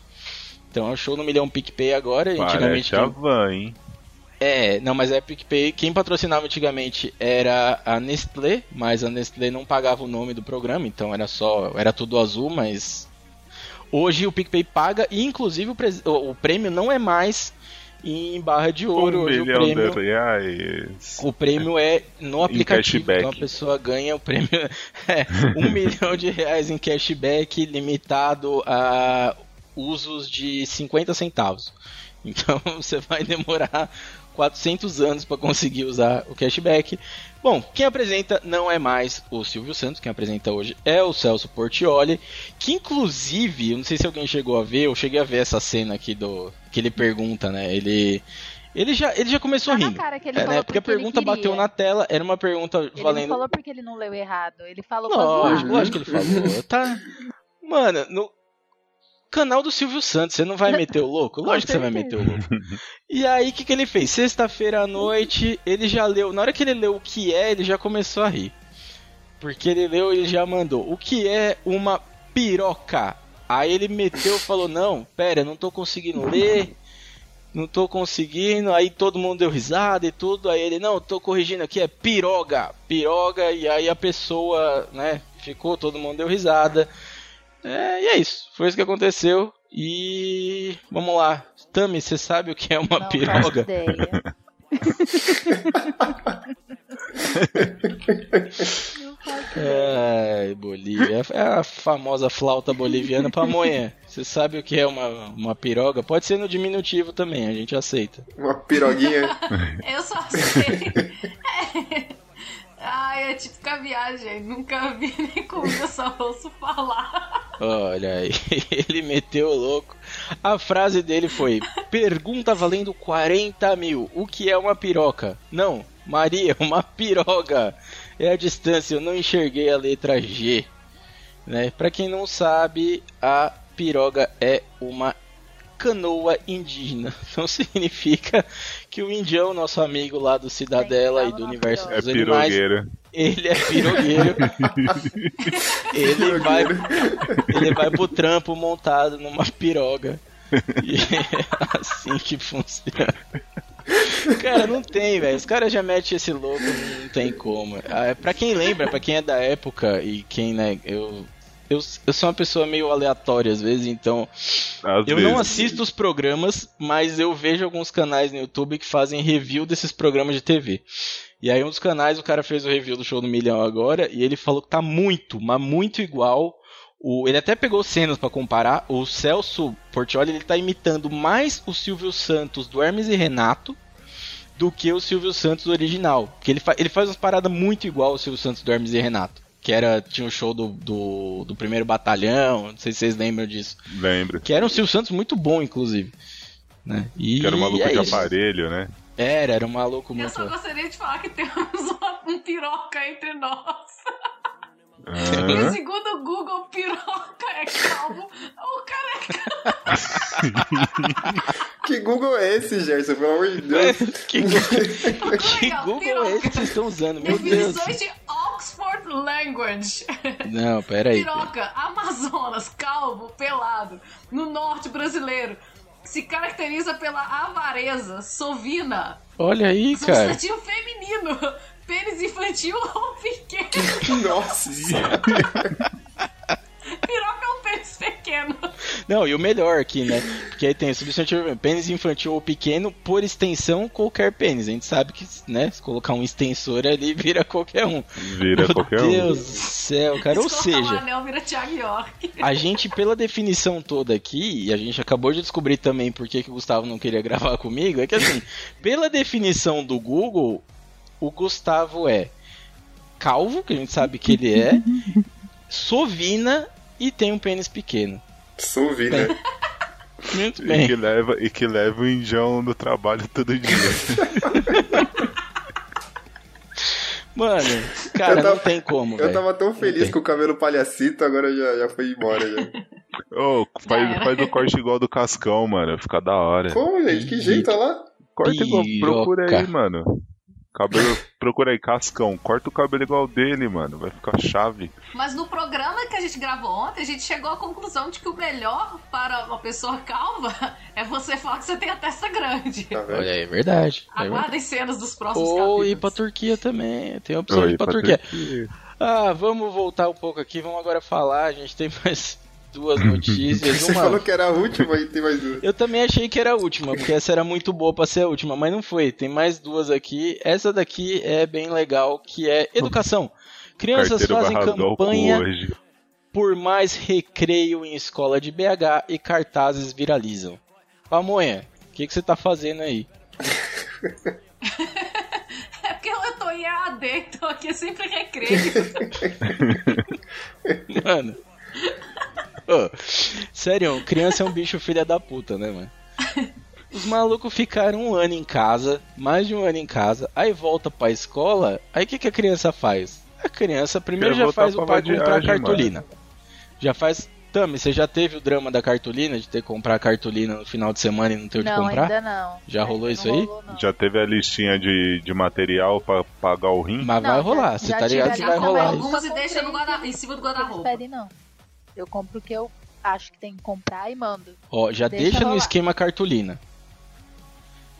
Então é o show do milhão PicPay agora. Antigamente a quem- van, hein? é, não, mas é PicPay. Quem patrocinava antigamente era a Nestlé, mas a Nestlé não pagava o nome do programa, então era só. Era tudo azul, mas. Hoje o PicPay paga e inclusive o- o prêmio não é mais em barra de ouro. um Hoje o milhão prêmio. de reais. O prêmio é no aplicativo, então a pessoa ganha o prêmio é um milhão de reais em cashback limitado a usos de 50 centavos. Então você vai demorar 400 anos para conseguir usar o cashback. Bom, quem apresenta não é mais o Silvio Santos, quem apresenta hoje é o Celso Portioli, que inclusive, eu não sei se alguém chegou a ver, eu cheguei a ver essa cena aqui do que ele pergunta, né? Ele ele já ele já começou Tá rindo. cara que ele É, falou né? Porque a porque ele pergunta bateu na tela, era uma pergunta Ele valendo. não falou porque ele não leu errado. Ele falou pra zoar. lógico que ele falou. Tá. Mano, no canal do Silvio Santos, você não vai meter o louco? Lógico que você vai meter o louco. E aí, o que, que ele fez? Sexta-feira à noite, ele já leu. Na hora que ele leu o que é, ele já começou a rir. Porque ele leu e já mandou. O que é uma piroca? Aí ele meteu e falou: Não, pera, não tô conseguindo ler. Não tô conseguindo. Aí todo mundo deu risada e tudo. Aí ele: Não, tô corrigindo aqui, é piroga. Piroga. E aí a pessoa, né, ficou, todo mundo deu risada. É, e é isso. Foi isso que aconteceu. E vamos lá. Tami, você sabe o que é uma Não piroga? Ai, Bolívia. É a famosa flauta boliviana pamonha. Você sabe o que é uma, uma piroga? Pode ser no diminutivo também, a gente aceita. Uma piroguinha. Eu só sei. Ai, é típica viagem. Nunca vi nem comigo, só ouço falar. Olha aí, ele meteu o louco. A frase dele foi: Pergunta valendo 40 mil. O que é uma piroca? Não, Maria, uma piroga. É a distância, eu não enxerguei a letra G. Né? Pra quem não sabe, a piroga é uma canoa indígena. Não significa que o indião, nosso amigo lá do Cidadela e do numa Universo piroga. É dos Animais, pirogueira. ele é pirogueiro. ele vai ele vai pro trampo montado numa piroga. E é assim que funciona. Cara, não tem, velho. Os caras já metem esse louco, não tem como. Ah, Pra quem lembra, pra quem é da época e quem, né, eu. Eu, eu sou uma pessoa meio aleatória às vezes, então Às eu vezes. não assisto os programas, mas eu vejo alguns canais no YouTube que fazem review desses programas de TV. E aí um dos canais, o cara fez o review do Show do Milhão agora, e ele falou que tá muito, mas muito igual. O, ele até pegou cenas pra comparar. O Celso Portioli, ele tá imitando mais o Silvio Santos do Hermes e Renato do que o Silvio Santos original. Porque ele, fa ele faz umas paradas muito igual ao Silvio Santos do Hermes e Renato. Que era, tinha o show do, do, do primeiro batalhão, não sei se vocês lembram disso. Lembro. Que era um Silvio Santos muito bom, inclusive. Né? E Que era um maluco é de isso. aparelho, né? Era, era um maluco Eu muito só bom. gostaria de falar que temos uma- um piroca entre nós. E segundo o Google, piroca é calmo ou careca. que Google é esse, Gerson? Pelo amor de Deus. que, que Legal, Google é esse que vocês estão usando? Meu Deus. Definições de Oxford Language. Não, peraí. Piroca, Amazonas, calvo, pelado, no norte brasileiro. Se caracteriza pela avareza, sovina, Olha aí, cara. substantivo feminino, pênis infantil ou pequeno. Nossa. Piroca é um pênis pequeno. Não, e o melhor aqui, né? Porque aí tem substantivo pênis infantil ou pequeno, por extensão, qualquer pênis. A gente sabe que, né? Se colocar um extensor ali, vira qualquer um. Vira Meu qualquer Deus um. do céu, cara. Ou Se um seja, anel, vira Thiago York. a gente, pela definição toda aqui, e a gente acabou de descobrir também por que, que o Gustavo não queria gravar comigo, é que assim, pela definição do Google, o Gustavo é calvo, que a gente sabe que ele é, sovina e tem um pênis pequeno. Suvi, né? Muito E bem. que, leva, e que leva o injão no trabalho todo dia. Mano, cara, tava- não tem como, Eu velho. tava tão feliz com o cabelo palhacito, agora já, já foi embora. Já. Ô, faz, faz o corte igual do Cascão, mano. Fica da hora. Como, gente? Que jeito, olha lá. Corta igual. Procura aí, mano. Cabelo, procura aí, Cascão. Corta o cabelo igual dele, mano. Vai ficar chave. Mas no programa que a gente gravou ontem, a gente chegou à conclusão de que o melhor para uma pessoa calva é você falar que você tem a testa grande. Tá vendo? Olha, é verdade. É. Aguardem cenas dos próximos Ou capítulos. ir pra Turquia também. Tem a opção Oi, de ir pra pra Turquia. Turquia. Ah, vamos voltar um pouco aqui. Vamos agora falar. A gente tem mais duas notícias. Você Uma... falou que era a última e tem mais duas. Eu também achei que era a última, porque essa era muito boa pra ser a última, mas não foi. Tem mais duas aqui. Essa daqui é bem legal, que é educação. Crianças fazem campanha por mais recreio em escola de BH e cartazes viralizam. Pamonha, o que, que você tá fazendo aí? É porque eu tô em AD, então aqui sempre recreio. Mano. Sério, criança é um bicho filha da puta, né, mano? Os malucos ficaram um ano em casa, mais de um ano em casa, aí volta pra escola, aí o que, que a criança faz? A criança primeiro já faz o pra pai comprar cartolina. Já faz. Tami, você já teve o drama da cartolina, de ter que comprar cartolina no final de semana e não ter o de Não, comprar? ainda não. Já Ainda rolou não isso aí? rolou, não. Já teve a listinha de, de material pra pagar o rim? Mas Não, vai já- rolar, você já tá ligado que vai rolar. Algumas e deixa no guarda- em cima do guarda-roupa. pedem, não. Eu compro o que eu acho que tem que comprar e mando. Ó, já Deixa deixa, no rolar. esquema cartolina.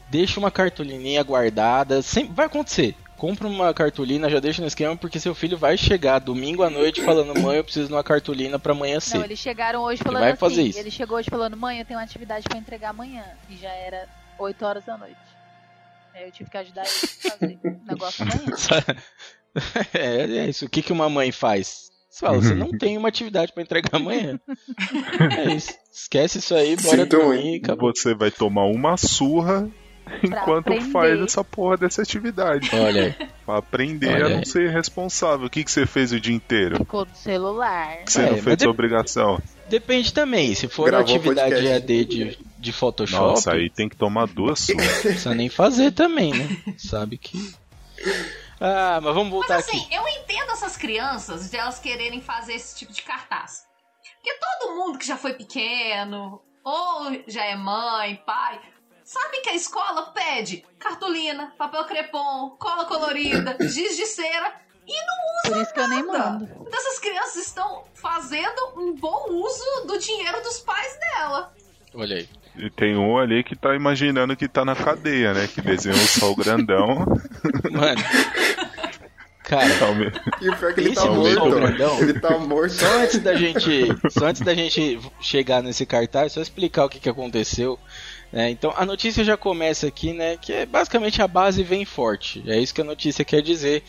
Deixa uma cartolininha guardada. Sempre vai acontecer. Compra uma cartolina, já deixa no esquema, porque seu filho vai chegar domingo à noite falando: mãe, eu preciso de uma cartolina pra amanhã Não, cedo. eles chegaram hoje falando vai assim. fazer isso. Ele chegou hoje falando, mãe, eu tenho uma atividade pra entregar amanhã. E já era 8 horas da noite. Aí eu tive que ajudar ele a fazer o negócio amanhã. é, é isso. O que, que uma mãe faz? Você fala: você não tem uma atividade pra entregar amanhã. é isso. Esquece isso aí, bora dormir. Acabou. Você vai tomar uma surra enquanto aprender. faz essa porra dessa atividade. Olha aí. Pra aprender Olha a não aí. ser responsável. O que, que você fez o dia inteiro? Ficou do celular. Você É, não fez de- sua obrigação? Depende também. Se for Gravou atividade podcast. EAD de, de Photoshop, Nossa, aí tem que tomar duas surras. não precisa nem fazer também, né? Sabe que. Ah, mas vamos voltar Mas assim, aqui. eu entendo essas crianças de elas quererem fazer esse tipo de cartaz. Porque todo mundo que já foi pequeno, ou já é mãe, pai, sabe que a escola pede cartolina, papel crepom, cola colorida, giz de cera. Por isso que eu nem nada. mando. Então essas crianças estão fazendo um bom uso do dinheiro dos pais dela. Olha aí. E tem um ali que tá imaginando que tá na cadeia, né? Que desenhou um sol grandão. Mano. Cara, Tá E o pior é que ele tá morto. grandão. Ele tá morto. só antes da gente, só antes da gente chegar nesse cartaz, só explicar o que, que aconteceu. né? então a notícia já começa aqui, né? Que é basicamente a base vem forte. É isso que a notícia quer dizer.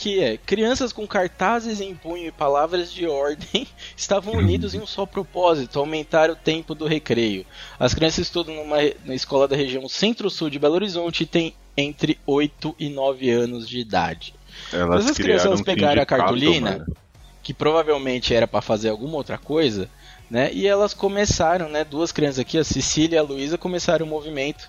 Que é crianças com cartazes em punho e palavras de ordem estavam unidos em um só propósito: aumentar o tempo do recreio. As crianças estudam numa na escola da região Centro-Sul de Belo Horizonte e têm entre 8 e 9 anos de idade. Elas Essas crianças pegaram a cartolina, mano. que provavelmente era para fazer alguma outra coisa, né? E elas começaram, né? Duas crianças aqui, a Cecília e a Luísa, começaram o movimento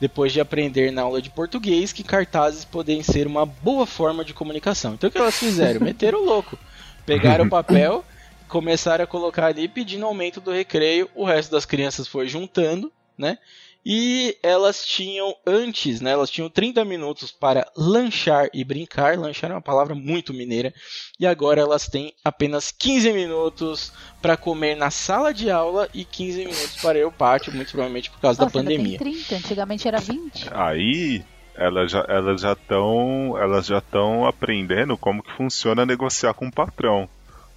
depois de aprender na aula de português que cartazes podem ser uma boa forma de comunicação. Então o que elas fizeram? Meteram o louco. Pegaram o papel, começaram a colocar ali pedindo aumento do recreio, o resto das crianças foi juntando, né? E elas tinham antes, né? Elas tinham 30 minutos para lanchar e brincar. Lanchar é uma palavra muito mineira. E agora elas têm apenas 15 minutos para comer na sala de aula e 15 minutos para ir ao pátio, muito provavelmente por causa Nossa, da ainda tem pandemia. 30. Antigamente era 20. Aí elas já elas já estão elas já estão aprendendo como que funciona negociar com o patrão.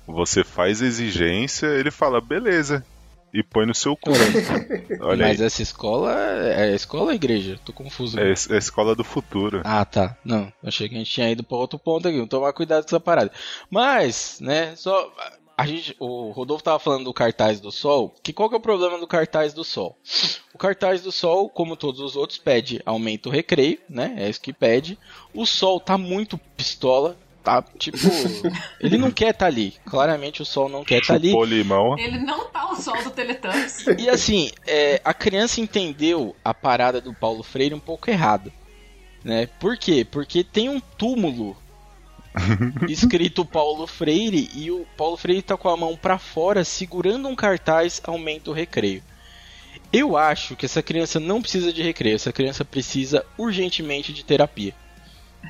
Você faz exigência, ele fala beleza e põe no seu cu. Olha Mas aí, essa escola é escola ou igreja? Tô confuso. é, é a escola do futuro. Ah, tá. Não, achei que a gente tinha ido para outro ponto aqui. Vamos tomar cuidado com essa parada. Mas, né, só a gente, o Rodolfo tava falando do cartaz do Sol. Que qual que é o problema do cartaz do Sol? O cartaz do Sol, como todos os outros, pede aumento o recreio, né? É isso que pede. O Sol tá muito pistola. Tá, tipo, ele não quer tá ali. Claramente o sol não quer tá ali. Limão. Ele não tá o sol do Teletubbies. E assim, é, a criança entendeu a parada do Paulo Freire um pouco errado. Né? Por quê? Porque tem um túmulo escrito Paulo Freire e o Paulo Freire tá com a mão pra fora segurando um cartaz aumenta o recreio. Eu acho que essa criança não precisa de recreio, essa criança precisa urgentemente de terapia.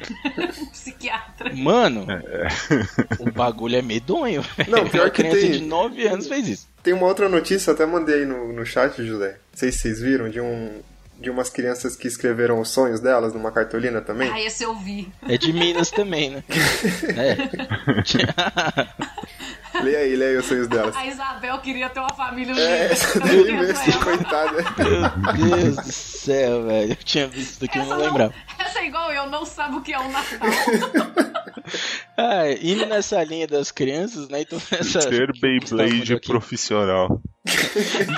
Psiquiatra. Mano, o bagulho é medonho. Não, pior que criança tem- de 9 anos fez isso. Tem uma outra notícia, eu até mandei aí no, no chat, José. Não sei se vocês viram, de um. De umas crianças que escreveram os sonhos delas numa cartolina também. Ah, esse eu vi. É de Minas também, né? É. Leia aí, leia aí os sonhos delas. A Isabel queria ter uma família É, unida. essa daí mesmo, coitada. Meu Deus do céu, velho. Eu tinha visto isso daqui Essa, não não, lembrava. essa é igual eu, não sabe o que é um Natal. Ah, indo nessa linha das crianças, né? Então nessa. Ser Beyblade profissional.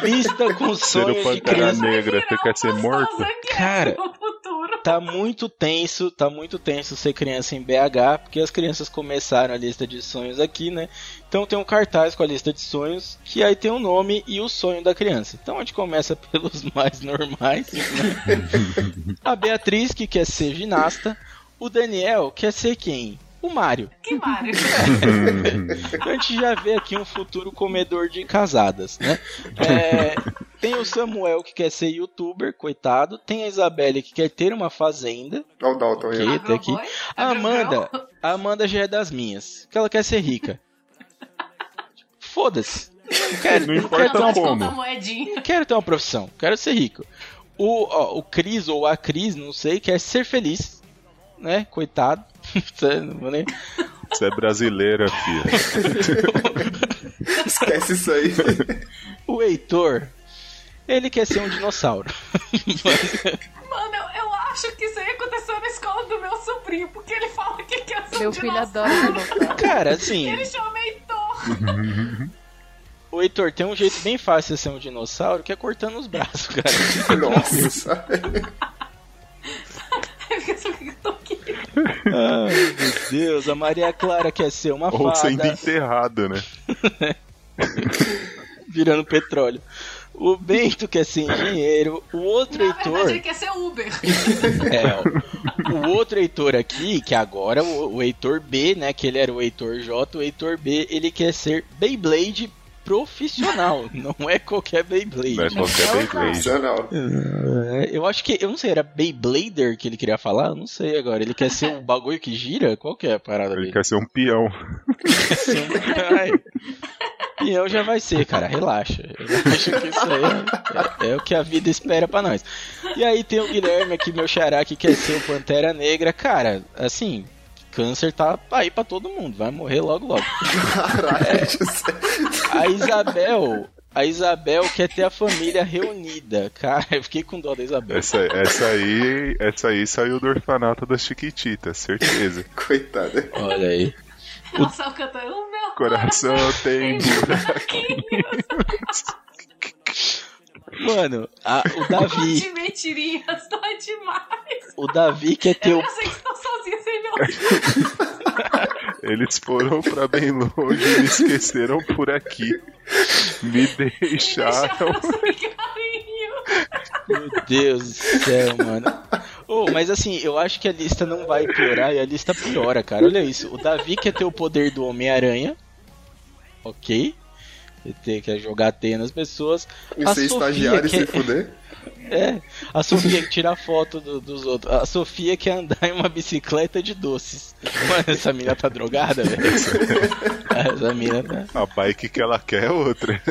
Lista com Ser o sonhos de Pantera crianças. Negra, você quer ser morto? Cara. no futuro. Tá muito tenso, tá muito tenso ser criança em BH, porque as crianças começaram a lista de sonhos aqui, né? Então tem um cartaz com a lista de sonhos, que aí tem o nome e o sonho da criança. Então a gente começa pelos mais normais, né? A Beatriz, que quer ser ginasta. O Daniel quer ser quem? O Mário. Que Mário? Então a gente já vê aqui um futuro comedor de casadas, né? É, tem o Samuel que quer ser youtuber, coitado. Tem a Isabelle que quer ter uma fazenda. Olha o Dalton aí. Ok, tá aqui. Agroboy? A Amanda, a Amanda já é das minhas, que ela quer ser rica. Foda-se. Não quero, Não quero ter uma, como. Não quero ter uma profissão, quero ser rico. O, ó, o Cris ou a Cris, não sei, quer ser feliz, né? Coitado. Não vou nem- Você é brasileira, filha. Esquece isso aí. O Heitor, ele quer ser um dinossauro. Mano, eu acho que isso aí aconteceu na escola do meu sobrinho, porque ele fala que quer ser Meu um filho dinossauro. adora dinossauro. Cara, assim, Ele chama Heitor. o Heitor tem um jeito bem fácil de ser um dinossauro, que é cortando os braços, cara. Nossa. Ele fica eu tô aqui. Ai, meu Deus, a Maria Clara quer ser uma Ou sendo fada enterrado, né? virando petróleo. O Bento quer ser engenheiro. O outro Na verdade, Heitor. ele quer ser Uber. É, o, o outro Heitor aqui, que agora o, o Heitor B, né? Que ele era o Heitor J, o Heitor B, ele quer ser Beyblade profissional. Não é qualquer Beyblade. Não é qualquer Beyblade. Sensacional. É, eu acho que. Eu não sei, era Beyblader que ele queria falar? Eu não sei agora. Ele quer ser um bagulho que gira? Qual que é a parada Ele dele? quer ser um peão. Sim, ai. E eu já vai ser, cara, relaxa. Eu acho que isso aí é, é o que a vida espera pra nós. E aí tem o Guilherme aqui, meu xará, que quer ser o Pantera Negra. Cara, assim, câncer tá aí pra todo mundo, vai morrer logo logo. Caralho, José. A Isabel, a Isabel quer ter a família reunida. Cara, eu fiquei com dó da Isabel. Essa, essa aí, essa aí saiu do orfanato das Chiquititas, certeza. Coitada. Olha aí. Ela só canta o meu Coração tem buraquinho. Mano, a- o Davi, De mentirinhas, tá demais. o Davi quer ter Eu o já sei que estou sozinha sem meu Eles foram pra bem longe e me esqueceram por aqui. Me deixaram. sem carinho. Meu Deus do céu, mano. Oh, mas assim, eu acho que a lista não vai piorar e a lista piora, cara. Olha isso. O Davi quer ter o poder do Homem-Aranha. Ok. Ele tem que jogar teia nas pessoas. E A ser Sofia estagiário e quer- se fuder? É. A Sofia que tira foto do- dos outros. A Sofia quer andar em uma bicicleta de doces. Mano, essa mina tá drogada, velho. Essa mina tá. A bike que ela quer é outra.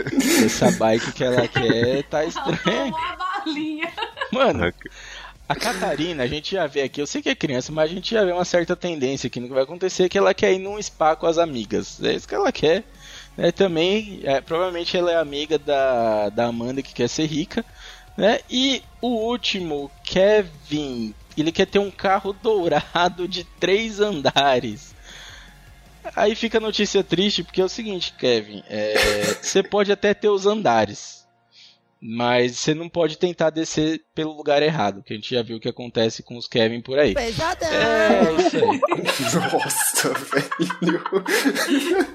Essa bike que ela quer tá Ela estranha. balinha. Mano, A Catarina, a gente já vê aqui, eu sei que é criança, mas a gente já vê uma certa tendência aqui no que vai acontecer, que ela quer ir num spa com as amigas. É isso que ela quer. Né? Também, é, provavelmente ela é amiga da, da Amanda que quer ser rica. Né? E o último, Kevin, ele quer ter um carro dourado de três andares. Aí fica a notícia triste, porque é o seguinte, Kevin, é, você pode até ter os andares. Mas você não pode tentar descer pelo lugar errado, que a gente já viu o que acontece com os Kevin por aí. Pesadão! É, isso aí. Nossa, velho.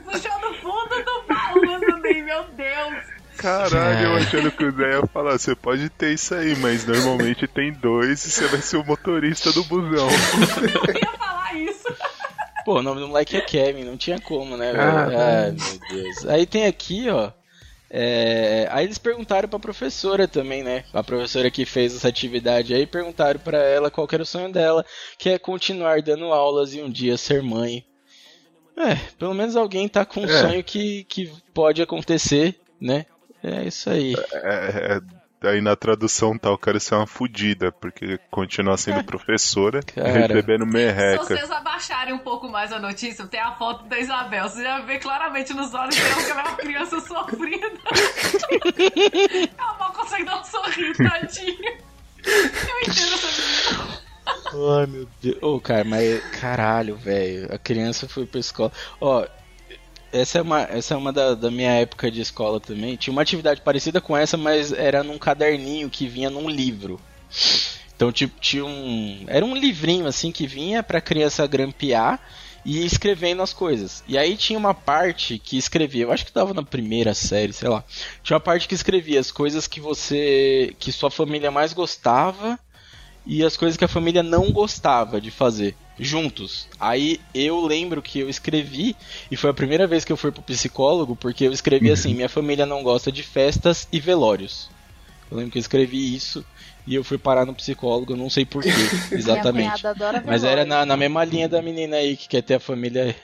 Puxou no fundo do baú, meu Deus. Caralho, eu achando que o Zé ia falar, você pode ter isso aí, mas normalmente tem dois e você vai ser o motorista do busão. Eu ia falar isso. Pô, o nome do moleque é Kevin, não tinha como, né? Ah, Ai, meu Deus. Aí tem aqui, ó. é, Aí eles perguntaram pra professora também, né? A professora que fez essa atividade aí, perguntaram pra ela qual que era o sonho dela, que é continuar dando aulas e um dia ser mãe. É, pelo menos alguém tá com um É. sonho que, que pode acontecer, né? É isso aí. É, é, aí na tradução tal, quero ser uma fudida, porque continua sendo professora, Cara. recebendo Se merreca. vocês abaixarem um pouco mais a notícia, tem a foto da Isabel. Você já vê claramente nos olhos dela que ela é uma criança sofrida. ela mal consegue dar um sorriso, tadinha. Eu entendo essa menina. Ai, meu Deus. Ô, cara, mas caralho, velho. A criança foi pra escola. Ó, essa é uma, essa é uma da, da minha época de escola também. Tinha uma atividade parecida com essa, mas era num caderninho que vinha num livro. Então, tipo, tinha um. Era um livrinho assim que vinha pra criança grampear e escrevendo as coisas. E aí tinha uma parte que escrevia, eu acho que tava na primeira série, sei lá. Tinha uma parte que escrevia as coisas que você. que sua família mais gostava e as coisas que a família não gostava de fazer juntos. Aí eu lembro que eu escrevi e foi a primeira vez que eu fui pro psicólogo porque eu escrevi assim: minha família não gosta de festas e velórios. Eu lembro que eu escrevi isso e eu fui parar no psicólogo, eu não sei porquê, exatamente. Mas era na, na mesma linha da menina aí que quer ter a família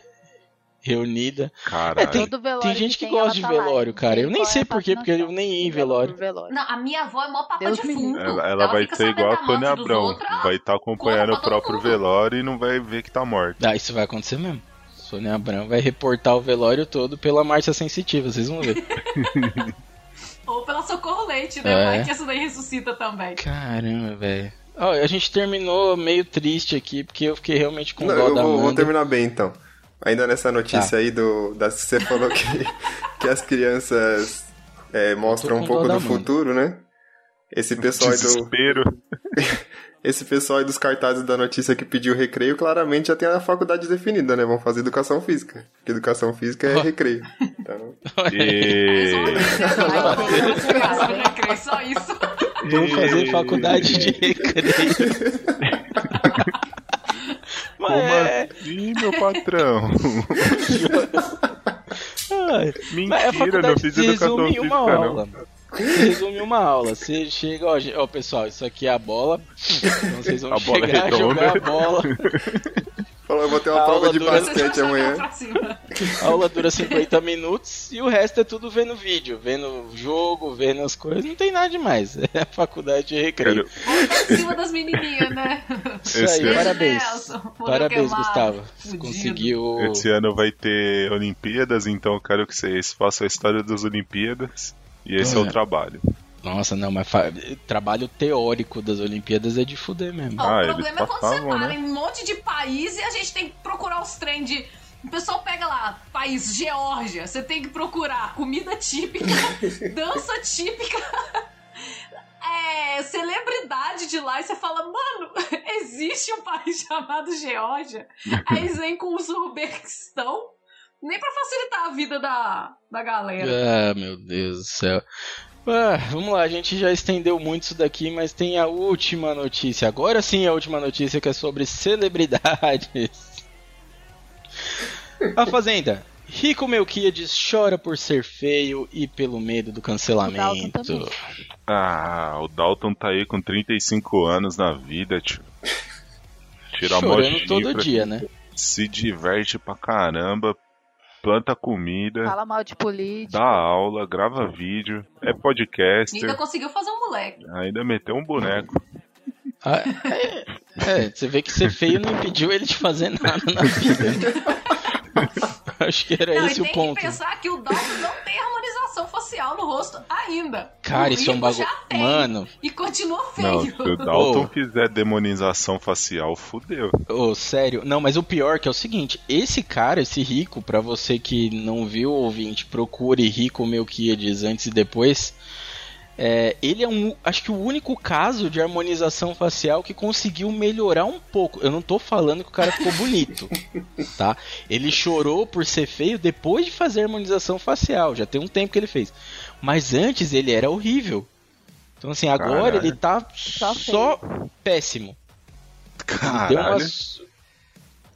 reunida. Caralho. É, tem- Todo velório Tem gente que tem, gosta de tá lá. velório, cara. Eu nem sei porquê, porque eu nem ia em velório. velório. Não, a minha avó é mó papa Deus de fundo. Ela, ela vai ser igual a dos Abrão. outros, Vai estar acompanhando conta o próprio velório e não vai ver que tá morto. Ah, isso vai acontecer mesmo. Sônia Abrão vai reportar o velório todo pela marcha sensitiva, vocês vão ver. Ou pela Socorro Leite, né? É. Vai que essa daí ressuscita também. Caramba, velho. Ó, a gente terminou meio triste aqui, porque eu fiquei realmente com Não, dó eu da vou, vou terminar bem então. Ainda nessa notícia Tá. aí do. Da, você falou que, que as crianças é, mostram um pouco do futuro, né? Esse pessoal aí do. Desespero. Esse pessoal aí dos cartazes da notícia que pediu recreio, claramente já tem a faculdade definida, né? Vão fazer educação física. Porque educação física é recreio. Então, E... Vamos fazer faculdade de recreio. Mas Como é, assim, meu patrão? ai, Mentira, não fiz educação física, uma não. aula. Se resume uma aula. Você chega, ó, ó, pessoal, isso aqui é a bola. Então vocês vão A bola é chegar, redonda. jogar a bola. falou, eu vou ter uma A prova aula de dura- basquete amanhã. A aula dura 50 minutos e o resto é tudo vendo vídeo, vendo jogo, vendo as coisas. Não tem nada demais. É a faculdade de recreio. Em cima das menininhas, né? Isso aí, parabéns. Nelson, modelo Parabéns, Gustavo. fudido. Conseguiu. Esse ano vai ter Olimpíadas, então eu quero que vocês façam a história das Olimpíadas. E esse é, É. o trabalho. Nossa, não, mas fa- trabalho teórico das Olimpíadas é de fuder mesmo. Ah, o problema é quando você para né? em um monte de país e a gente tem que procurar os trem de. O pessoal pega lá, país Geórgia, você tem que procurar comida típica, dança típica, é, celebridade de lá, e você fala, mano, existe um país chamado Geórgia? Aí eles vêm com o Uzbequistão, nem pra facilitar a vida da, da galera. Ah, meu Deus do céu. Ah, vamos lá, a gente já estendeu muito isso daqui, mas tem a última notícia. Agora sim, a última notícia que é sobre celebridades. A Fazenda. Rico Melquiades chora por ser feio e pelo medo do O cancelamento. também. Ah, o Dalton tá aí com 35 anos na vida, tio. Tira Chorando todo dia, né? Se diverte pra caramba, planta comida, Fala mal de política. dá aula, grava vídeo, é Ainda podcaster, conseguiu fazer um moleque. ainda meteu um boneco. Ah, é, é, você vê que ser feio não impediu ele de fazer nada na vida. Acho que era não, esse e o tem ponto. que pensar que o Dalton não tem harmonização facial no rosto ainda. Cara, O isso é um bagulho. Mano, E continua Não, feio. se o Dalton Ô. fizer demonização facial, fudeu. Ô, sério. Não, mas o pior que é o seguinte, esse cara, esse rico, pra você que não viu, ouvinte, procure Rico Melquiades antes e depois. É, ele é um, acho que o único caso de harmonização facial que conseguiu melhorar um pouco. Eu não tô falando que o cara ficou bonito, tá? Ele chorou por ser feio depois de fazer harmonização facial. Já tem um tempo que ele fez. Mas antes ele era horrível. Então assim, agora Caralho. ele tá Só só, péssimo. Ele deu, uma, Caralho. su-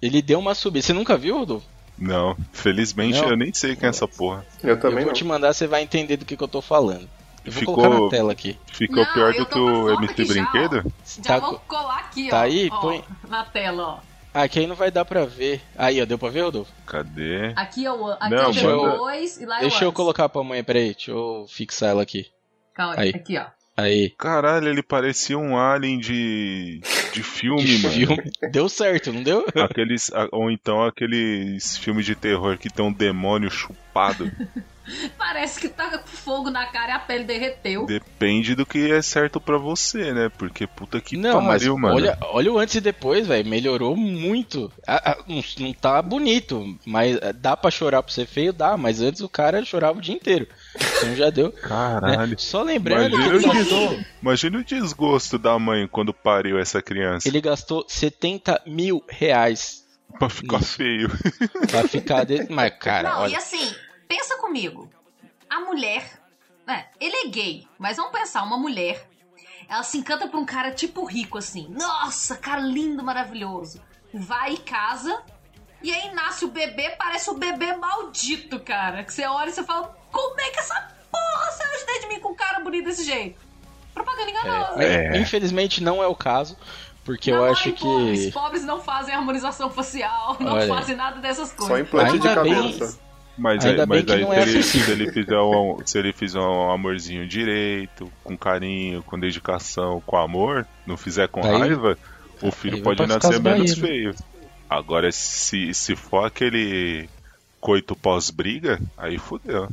ele deu uma subida. Você nunca viu, Rodolfo? Não, felizmente Não. eu nem sei quem é essa porra. Eu também eu vou não. te mandar, você vai entender do que, que eu tô falando. Eu vou Ficou- colocar na tela aqui. Ficou Não, pior eu do que o MC Brinquedo? Já Tá vou co- colar aqui, tá ó. aí? ó, Põe. Na tela, ó. Aqui aí não vai dar pra ver. Aí, ó, deu pra ver, Rodolfo? Cadê? Aqui é o aqui Não, é o deixa eu- depois e lá é o Deixa eu antes. colocar pra mãe, peraí, deixa eu fixar ela aqui. Calma, Aí. aqui, ó. Aí. Caralho, ele parecia um alien de, de filme, De mano. filme. Deu certo, não deu? Aqueles, ou então aqueles filmes de terror que tem um demônio chupado. Parece que tá com fogo na cara e a pele derreteu. Depende do que é certo pra você, né? Porque puta que não, mas pariu, mano. olha, olha o antes e depois, velho. Melhorou muito. Ah, ah, não, não tá bonito, mas ah, dá pra chorar por ser feio? Dá, mas antes o cara chorava o dia inteiro. Então já deu. né? Caralho. Só lembrando Imagina que ele gastou, Imagina o desgosto da mãe quando pariu essa criança. ele gastou 70 mil reais Pra ficar Isso. feio. pra ficar desse. Mas, cara, Não, e olha. assim, pensa comigo. A mulher, né? Ele é gay, mas vamos pensar, uma mulher, ela se encanta por um cara tipo rico, assim. Nossa, cara lindo, maravilhoso. Vai e casa, e aí nasce o bebê, parece o bebê maldito, cara. Que você olha e você fala, como é que essa porra saiu de dentro de mim com um cara bonito desse jeito? Propaganda enganosa. É. Infelizmente não é o caso, porque eu Não, acho olhem Pobres. que. pobres não fazem harmonização facial, não Olha. fazem nada dessas Só coisas. implante de Ainda bem- cabelo. só. Mas Ainda aí, bem mas que aí não se, é ele, se ele fizer um, se ele fizer um amorzinho direito, com carinho, com dedicação, com amor, não fizer com Aí- raiva, o filho pode nascer menos né? feio. Agora, se, se for aquele coito pós-briga, aí fudeu.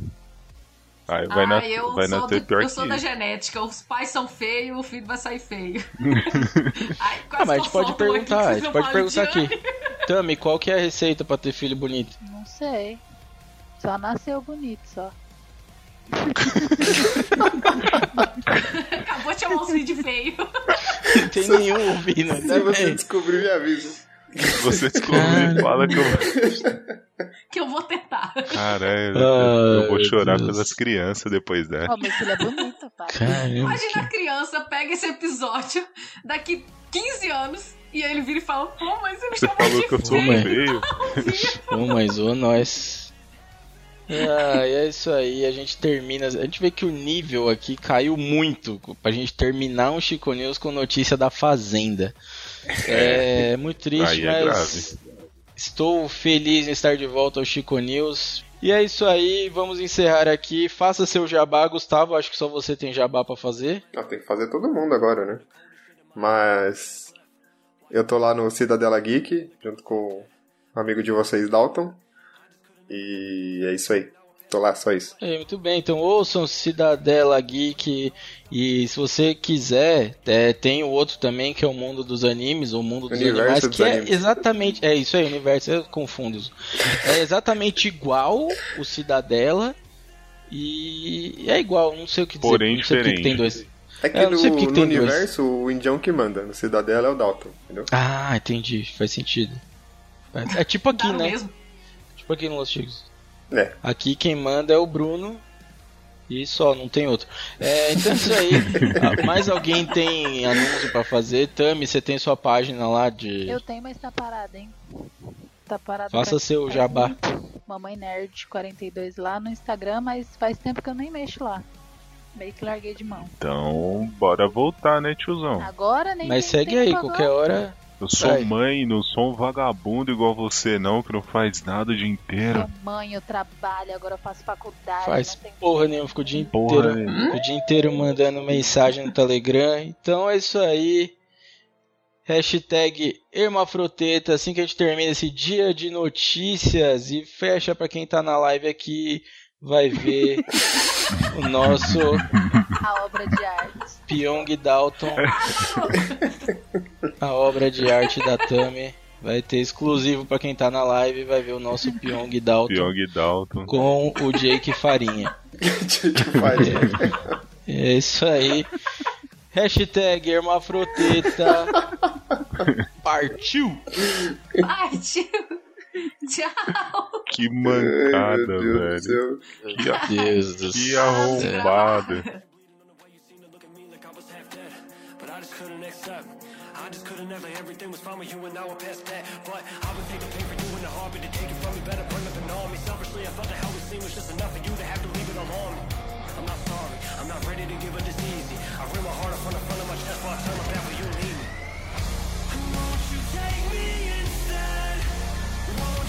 Aí vai, ah, na, eu, vai sou nascer do- pior eu que sou da genética. Os pais são feios, o filho vai sair feio. Ai, Ah, mas a gente pode perguntar, a que gente pode perguntar aqui. Tami, qual que é a receita pra ter filho bonito? Não sei. Só nasceu bonito, só. de- Acabou de chamar vídeos feios. Não tem nenhum ouvindo, Se ainda você descobrir, me avisa. Você descobre, fala que eu. Que eu vou tentar. Caralho, eu vou chorar Deus. pelas crianças depois dessa. Ó, meu filho é bonito, pai. Caramba, Imagina a criança pega esse episódio daqui 15 anos e aí ele vira e fala: Pô, mas ele me Você chamou falou de que eu sou feio. Pô, mas ô nós. Ah, e é isso aí, a gente termina. A gente vê que o nível aqui caiu muito pra gente terminar um Chico News com notícia da Fazenda. É, muito triste, é mas estou feliz em estar de volta ao Chico News. E é isso aí, vamos encerrar aqui. Faça seu jabá, Gustavo. Acho que só você tem jabá pra fazer. Ah, tem que fazer todo mundo agora, né? Mas eu tô lá no Cidadela Geek, junto com um amigo de vocês, Dalton. E é isso aí. Tô lá, só isso. É, muito bem, então ouçam Cidadela Geek e se você quiser, é, tem o outro também que é o mundo dos animes, o mundo dos Universo animais, dos que é animes. exatamente, é isso aí, universo, eu confundo. os- É exatamente igual o Cidadela e é igual, não sei o que dizer, Porém não sei por que diferente. tem dois. É que É, no, que no tem dois. universo o Indião que manda, no Cidadela é o Dalton, entendeu? Ah, entendi, faz sentido. É, é tipo aqui, Tá né? mesmo. Tipo aqui no Los Chicos. É. Aqui quem manda é o Bruno e só, não tem outro. É, então é isso aí. Ah, Mais alguém tem anúncio pra fazer? Tami, você tem sua página lá de. Eu tenho, mas tá parada, hein? Tá parada. Faça pra- seu jabá. Mamãe Nerd 42 lá no Instagram, mas faz tempo que eu nem mexo lá. Meio que larguei de mão. Então, bora voltar, né, tiozão? Agora nem Mas segue aí, tempo agora. qualquer hora. Eu sou mãe, não sou um vagabundo igual você, não, que não faz nada o dia inteiro. Mãe, eu trabalho, agora eu faço faculdade. Faz não tem porra nenhuma, fica o dia Porra inteiro. nenhuma. O dia inteiro mandando mensagem no Telegram. Então é isso aí. Hashtag Hermafroteta, assim que a gente termina esse dia de notícias e fecha pra quem tá na live aqui, vai ver o nosso a obra de arte. Pyong Dalton, a obra de arte da Tami. Vai ter exclusivo pra quem tá na live, vai ver o nosso Pyong Dalton Pyong Dalton. com o Jake Farinha. que faria. É isso aí. Hashtag hermafroteta. Partiu! Partiu! Tchau! Que mancada, Ai, velho. Que, a- Deus do que arrombado. I just couldn't everything was fine with you and now we're past that. But I would take the pain for you and the heartbeat to take it from me. Better it than on me. Selfishly, I thought that how we seen was just enough for you to have to leave it alone. I'm not sorry. I'm not ready to give it this easy. I ran my heart up on the front of my chest while I turn my back